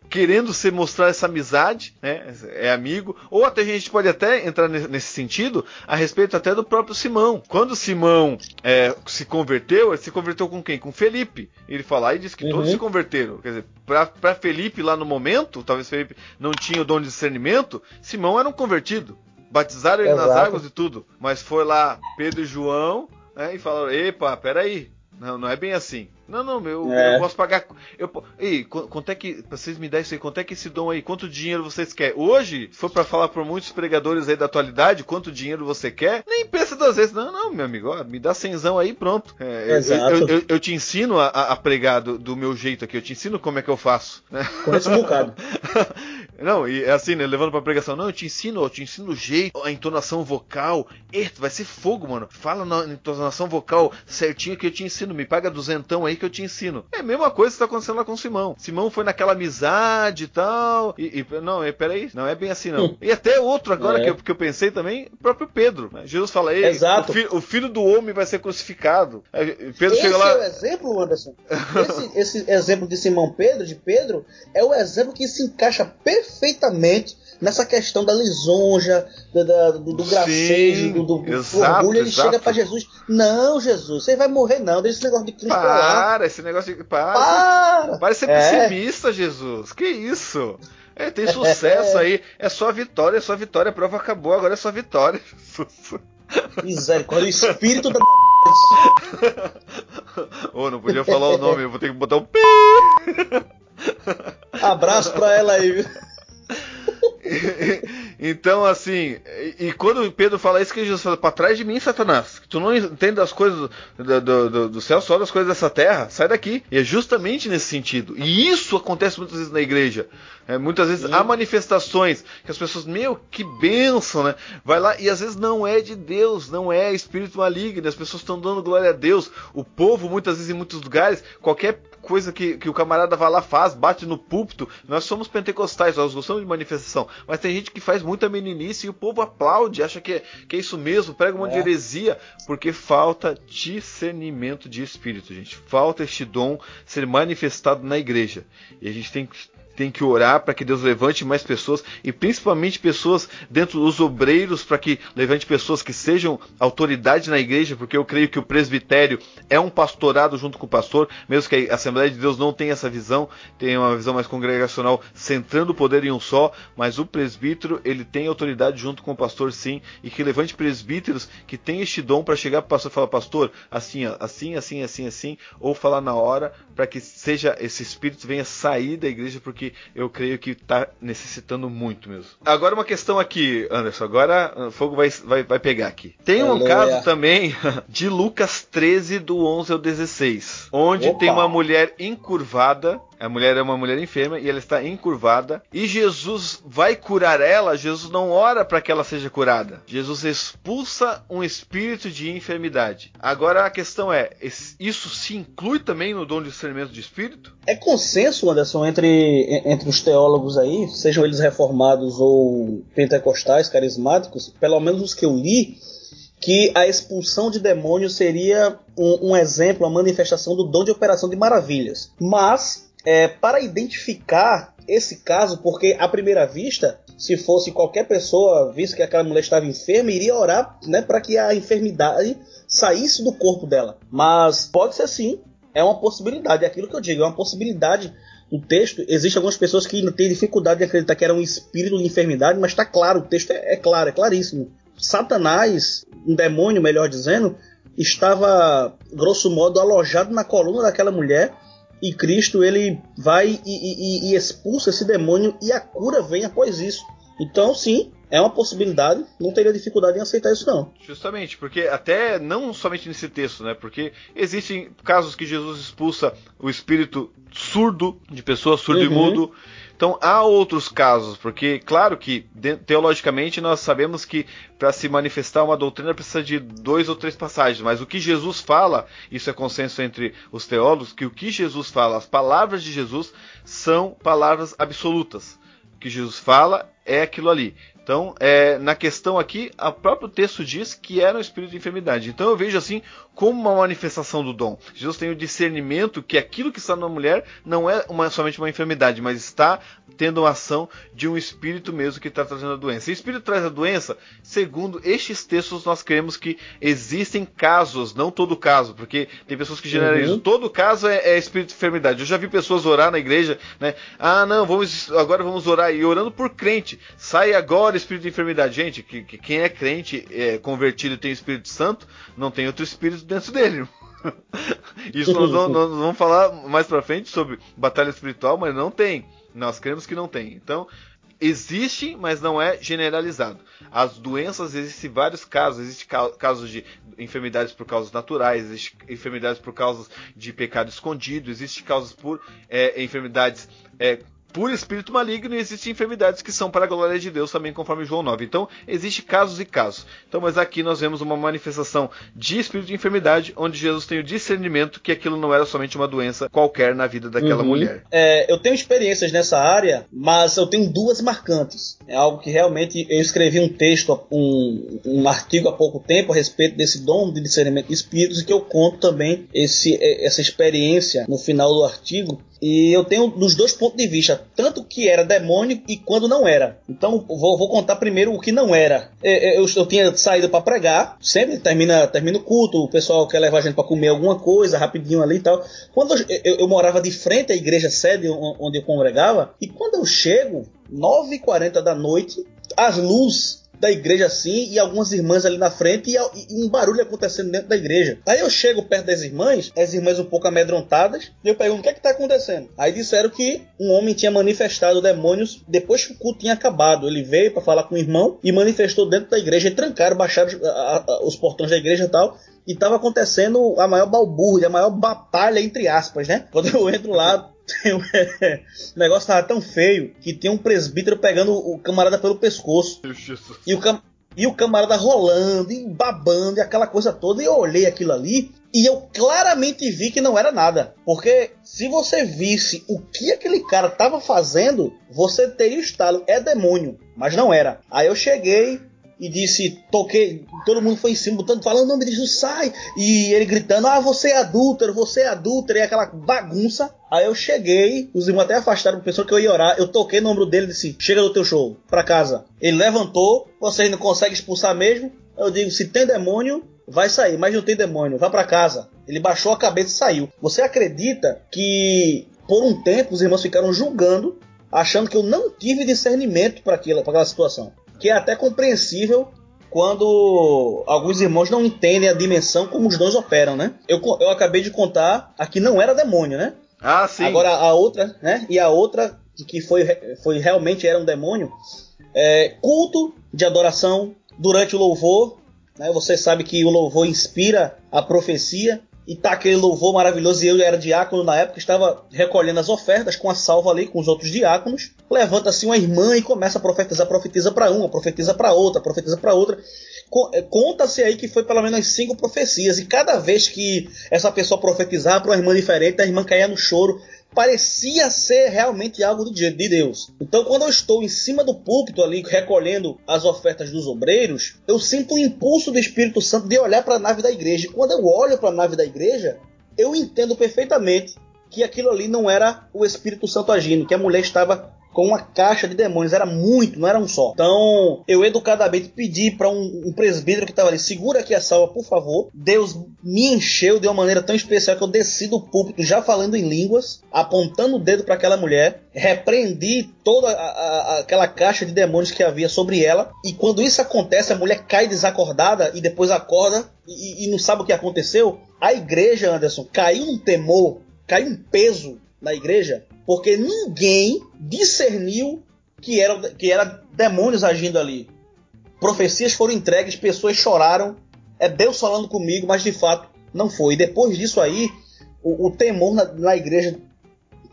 querendo se mostrar essa amizade, né? É amigo. Ou até a gente pode até entrar nesse sentido a respeito até do próprio Simão. Quando Simão é, se converteu, ele se converteu com quem? Com Felipe. Ele fala e diz que uhum. todos se converteram. Quer dizer, para Felipe lá no momento, talvez Felipe não tinha o dom de discernimento, Simão era um convertido. Batizaram ele Exato. nas águas e tudo. Mas foi lá Pedro e João né, e falaram: Epa, peraí. Não, não é bem assim. Não, não, meu, é. eu posso pagar. Eu, ei, quanto é que. Pra vocês me darem isso aí, quanto é que esse dom aí? Quanto dinheiro vocês querem? Hoje, se for pra falar por muitos pregadores aí da atualidade, quanto dinheiro você quer, nem pensa duas vezes. Não, não, meu amigo, ó, me dá cenzão aí pronto. É, Exato. Eu, eu, eu, te ensino a, a pregar do, do, meu jeito aqui, eu te ensino como é que eu faço. Né? Conheço um bocado. Não, e é assim, né? Levando pra pregação. Não, eu te ensino, eu te ensino o jeito, a entonação vocal. Eita, vai ser fogo, mano. Fala na entonação vocal certinho que eu te ensino. Me paga duzentão aí que eu te ensino. É a mesma coisa que está acontecendo lá com o Simão. Simão foi naquela amizade e tal. E, e não, é, peraí, não é bem assim não. e até outro agora é. que, eu, que eu pensei também, o próprio Pedro. Né? Jesus fala, aí, Exato. O, fi, o, filho do homem vai ser crucificado. Pedro esse chega lá. é o exemplo, Anderson. esse, esse exemplo de Simão Pedro, de Pedro, é o exemplo que se encaixa perfeitamente nessa questão da lisonja, do, do, do gracejo, do, do, exato, orgulho, ele exato. chega para Jesus. Não, Jesus, você vai morrer, não. Deixa esse negócio de Cristo para. Lá. esse negócio de. Para. Para, para ser é. pessimista, Jesus. Que isso? É, tem sucesso aí. É só vitória, é só vitória. A prova acabou, agora é só vitória. Misericórdia, o espírito da. Ô, oh, não podia falar o nome, eu vou ter que botar um pi. Abraço pra ela aí, viu? então, assim, e, e, quando Pedro fala isso, que Jesus fala: para trás de mim, Satanás, tu não entende as coisas do, do, do, do, céu, só das coisas dessa terra, sai daqui. E é justamente nesse sentido. E isso acontece muitas vezes na igreja. É, muitas vezes Sim. há manifestações que as pessoas, meu, que benção, né? Vai lá e às vezes não é de Deus, não é espírito maligno, as pessoas estão dando glória a Deus. O povo, muitas vezes, em muitos lugares, qualquer coisa que, que o camarada vai lá, faz, bate no púlpito. Nós somos pentecostais, nós gostamos de manifestação. Mas tem gente que faz muita meninice e o povo aplaude, acha que é, que é isso mesmo, prega uma é. heresia, porque falta discernimento de espírito, gente. Falta este dom ser manifestado na igreja. E a gente tem que tem que orar para que Deus levante mais pessoas e principalmente pessoas dentro dos obreiros para que levante pessoas que sejam autoridade na igreja, porque eu creio que o presbitério é um pastorado junto com o pastor, mesmo que a Assembleia de Deus não tenha essa visão, tenha uma visão mais congregacional, centrando o poder em um só, mas o presbítero, ele tem autoridade junto com o pastor sim, e que levante presbíteros que tem este dom para chegar para o pastor e falar, pastor, assim, assim, assim, assim, assim, ou falar na hora, para que seja esse espírito venha sair da igreja, porque que eu creio que está necessitando muito mesmo. Agora uma questão aqui, Anderson. Agora o fogo vai, vai, vai pegar aqui. Tem um Aleluia. caso também de Lucas 13, do 11 ao 16, onde Opa. tem uma mulher encurvada a mulher é uma mulher enferma e ela está encurvada. E Jesus vai curar ela. Jesus não ora para que ela seja curada. Jesus expulsa um espírito de enfermidade. Agora a questão é: isso se inclui também no dom de discernimento de espírito? É consenso, Anderson, entre, entre os teólogos aí, sejam eles reformados ou pentecostais, carismáticos, pelo menos os que eu li, que a expulsão de demônios seria um, um exemplo, a manifestação do dom de operação de maravilhas. Mas é, para identificar esse caso, porque à primeira vista, se fosse qualquer pessoa, visto que aquela mulher estava enferma, iria orar né, para que a enfermidade saísse do corpo dela. Mas pode ser sim, é uma possibilidade, é aquilo que eu digo, é uma possibilidade. O texto, existem algumas pessoas que têm dificuldade de acreditar que era um espírito de enfermidade, mas está claro, o texto é, é claro, é claríssimo. Satanás, um demônio, melhor dizendo, estava, grosso modo, alojado na coluna daquela mulher e Cristo ele vai e, e, e, expulsa esse demônio e a cura vem após isso. Então, sim, é uma possibilidade, não teria dificuldade em aceitar isso não. Justamente, porque até não somente nesse texto, né? Porque existem casos que Jesus expulsa o espírito surdo de pessoas surdo uhum. e mudo. Então há outros casos, porque claro que teologicamente nós sabemos que para se manifestar uma doutrina precisa de dois ou três passagens, mas o que Jesus fala, isso é consenso entre os teólogos, que o que Jesus fala, as palavras de Jesus são palavras absolutas. O que Jesus fala é aquilo ali. Então, é, na questão aqui, o próprio texto diz que era um espírito de enfermidade. Então eu vejo assim como uma manifestação do dom. Jesus tem o discernimento que aquilo que está na mulher não é uma, somente uma enfermidade, mas está tendo uma ação de um espírito mesmo que está trazendo a doença. E o espírito traz a doença, segundo estes textos, nós cremos que existem casos, não todo caso, porque tem pessoas que generalizam. Uhum. Todo caso é, é, espírito de enfermidade. Eu já vi pessoas orar na igreja, né? Ah, não, vamos agora vamos orar e orando por crente. Sai agora espírito de enfermidade. Gente, que, que quem é crente, é, convertido tem o Espírito Santo, não tem outro espírito dentro dele. Isso nós vamos, nós vamos, falar mais pra frente sobre batalha espiritual, mas não tem. Nós cremos que não tem. Então, existe, mas não é generalizado. As doenças existem vários casos. Existem casos de enfermidades por causas naturais, existem enfermidades por causas de pecado escondido, existem causas por é, enfermidades é, por espírito maligno e existem enfermidades que são para a glória de Deus também, conforme João 9. Então, existe casos e casos. Então, mas aqui nós vemos uma manifestação de espírito de enfermidade, onde Jesus tem o discernimento que aquilo não era somente uma doença qualquer na vida daquela uhum. mulher. É, eu tenho experiências nessa área, mas eu tenho duas marcantes. É algo que realmente eu escrevi um texto, um, um artigo há pouco tempo a respeito desse dom de discernimento de espíritos e que eu conto também esse, essa experiência no final do artigo e eu tenho dos dois pontos de vista, tanto que era demônio e quando não era. Então vou, vou contar primeiro o que não era. Eu, é, é, eu, eu tinha saído para pregar, sempre termina, termina o culto, o pessoal quer levar a gente para comer alguma coisa rapidinho ali e tal. Quando eu, eu, eu morava de frente à igreja sede onde eu congregava, e quando eu chego, 9h40 da noite, as luzes da igreja assim e algumas irmãs ali na frente e, e, um barulho acontecendo dentro da igreja. Aí eu chego perto das irmãs, as irmãs um pouco amedrontadas, e eu pergunto o que é que tá acontecendo. Aí disseram que um homem tinha manifestado demônios depois que o culto tinha acabado. Ele veio para falar com o irmão e manifestou dentro da igreja e trancaram, baixaram a, a, os portões da igreja e tal e estava acontecendo a maior balbúrdia, a maior batalha, entre aspas, né? Quando eu entro lá, o negócio tava tão feio que tem um presbítero pegando o camarada pelo pescoço. E o, cam... e o camarada rolando e babando e aquela coisa toda. E eu olhei aquilo ali e eu claramente vi que não era nada. Porque se você visse o que aquele cara tava fazendo, você teria o estalo. É demônio. Mas não era. Aí eu cheguei, e disse, toquei, todo mundo foi em cima, botando, falando o nome de Jesus, sai! E ele gritando, ah, você é adúltero, você é adúltero, e aquela bagunça. Aí eu cheguei, os irmãos até afastaram, pensou que eu ia orar, eu toquei no ombro dele e disse, chega do teu show, pra casa. Ele levantou, vocês não conseguem expulsar mesmo? Eu digo, se tem demônio, vai sair, mas não tem demônio, vá para casa. Ele baixou a cabeça e saiu. Você acredita que por um tempo os irmãos ficaram julgando, achando que eu não tive discernimento para aquela situação? Que é até compreensível quando alguns irmãos não entendem a dimensão como os dons operam, né? Eu, eu acabei de contar, aqui não era demônio, né? Ah, sim. Agora a outra, né? E a outra que foi, foi realmente era um demônio, é, culto de adoração durante o louvor. Né? Você sabe que o louvor inspira a profecia e tá aquele louvor maravilhoso. E eu era diácono na época, estava recolhendo as ofertas com a salva ali com os outros diáconos. Levanta-se uma irmã e começa a profetizar, profetiza para uma, profetiza para outra, profetiza para outra. Eh, conta-se aí que foi pelo menos cinco profecias, e cada vez que essa pessoa profetizava para uma irmã diferente, a irmã caía no choro, parecia ser realmente algo de Deus. Então, quando eu estou em cima do púlpito ali recolhendo as ofertas dos obreiros, eu sinto o impulso do Espírito Santo de olhar para a nave da igreja. E quando eu olho para a nave da igreja, eu entendo perfeitamente que aquilo ali não era o Espírito Santo agindo, que a mulher estava com uma caixa de demônios, era muito, não era um só. Então, eu educadamente pedi para um, um, presbítero que estava ali, segura aqui a salva, por favor. Deus me encheu de uma maneira tão especial que eu desci do púlpito já falando em línguas, apontando o dedo para aquela mulher, repreendi toda a, a, aquela caixa de demônios que havia sobre ela. E quando isso acontece, a mulher cai desacordada e depois acorda e, e não sabe o que aconteceu. A igreja, Anderson, caiu um temor, caiu um peso na igreja porque ninguém discerniu que era, que era demônios agindo ali. profecias foram entregues, pessoas choraram, é Deus falando comigo, mas de fato não foi. E depois disso aí, o, o temor na, na igreja,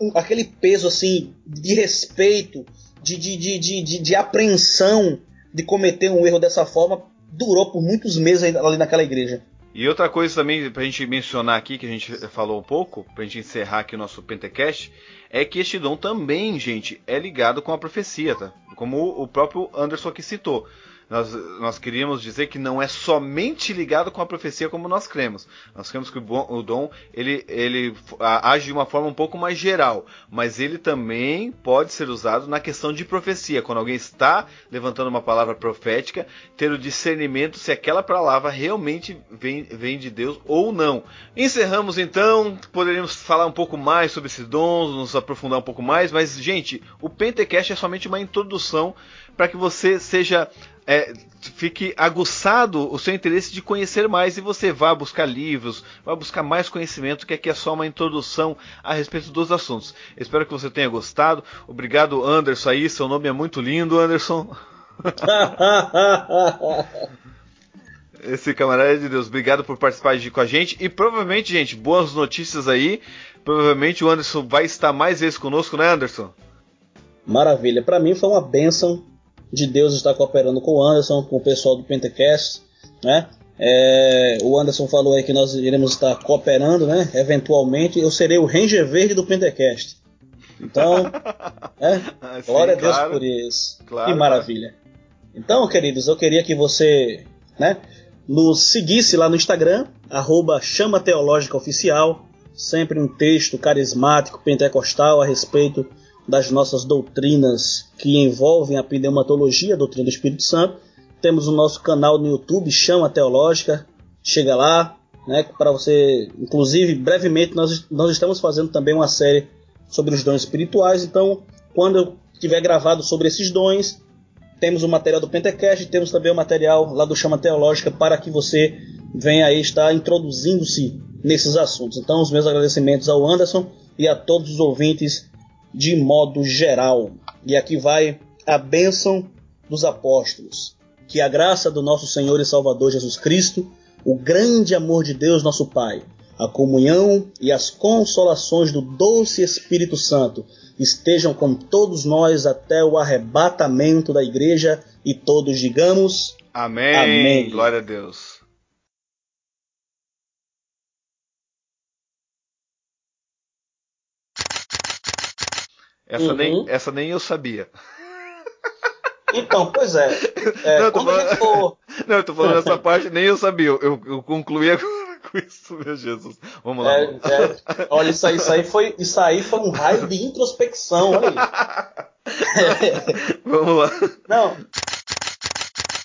um, aquele peso assim de respeito, de, de, de, de, de apreensão de cometer um erro dessa forma, durou por muitos meses ali naquela igreja. E outra coisa também pra gente mencionar aqui, que a gente falou um pouco, pra gente encerrar aqui o nosso Pentecast, é que este dom também, gente, é ligado com a profecia, tá? Como o próprio Anderson aqui citou nós, nós queríamos dizer que não é somente ligado com a profecia como nós cremos. Nós cremos que o, dom ele, ele age de uma forma um pouco mais geral, mas ele também pode ser usado na questão de profecia. Quando alguém está levantando uma palavra profética, ter o discernimento se aquela palavra realmente vem, vem de Deus ou não. Encerramos então, poderíamos falar um pouco mais sobre esses dons, nos aprofundar um pouco mais, mas gente, o Pentecast é somente uma introdução para que você seja é, fique aguçado o seu interesse de conhecer mais e você vá buscar livros, vá buscar mais conhecimento, que aqui é só uma introdução a respeito dos assuntos. Espero que você tenha gostado. Obrigado, Anderson. Aí, seu nome é muito lindo, Anderson. Esse camarada de Deus, obrigado por participar de, com a gente. E provavelmente, gente, boas notícias aí. Provavelmente o Anderson vai estar mais vezes conosco, né, Anderson? Maravilha. Para mim foi uma benção de Deus estar cooperando com o Anderson, com o pessoal do Pentecast, né? É, o Anderson falou aí que nós iremos estar cooperando, né? Eventualmente, eu serei o Ranger Verde do Pentecast. Então, é, Sim, glória a Deus claro, por isso. Claro, que maravilha. Então, queridos, eu queria que você, né, nos seguisse lá no Instagram, arroba Chama Teológica Oficial, sempre um texto carismático, pentecostal a respeito das nossas doutrinas que envolvem a pneumatologia, a doutrina do Espírito Santo. Temos o nosso canal no YouTube, Chama Teológica. Chega lá, né, para você. Inclusive, brevemente, nós, nós estamos fazendo também uma série sobre os dons espirituais. Então, quando eu tiver gravado sobre esses dons, temos o material do Pentecast, temos também o material lá do Chama Teológica para que você venha aí estar introduzindo-se nesses assuntos. Então, os meus agradecimentos ao Anderson e a todos os ouvintes de modo geral. E aqui vai a bênção dos apóstolos. Que a graça do nosso Senhor e Salvador Jesus Cristo, o grande amor de Deus, nosso Pai, a comunhão e as consolações do doce Espírito Santo estejam com todos nós até o arrebatamento da igreja e todos digamos: Amém. Amém. Glória a Deus. Essa, uhum. nem, essa nem eu sabia. Então, pois é. é não, eu tô falando, for... não, eu tô falando essa parte, nem eu sabia. Eu, eu concluí agora com isso, meu Jesus. Vamos lá. É, é, olha, isso aí, isso, aí foi, isso aí foi um raio de introspecção. Olha aí. Vamos lá. Não,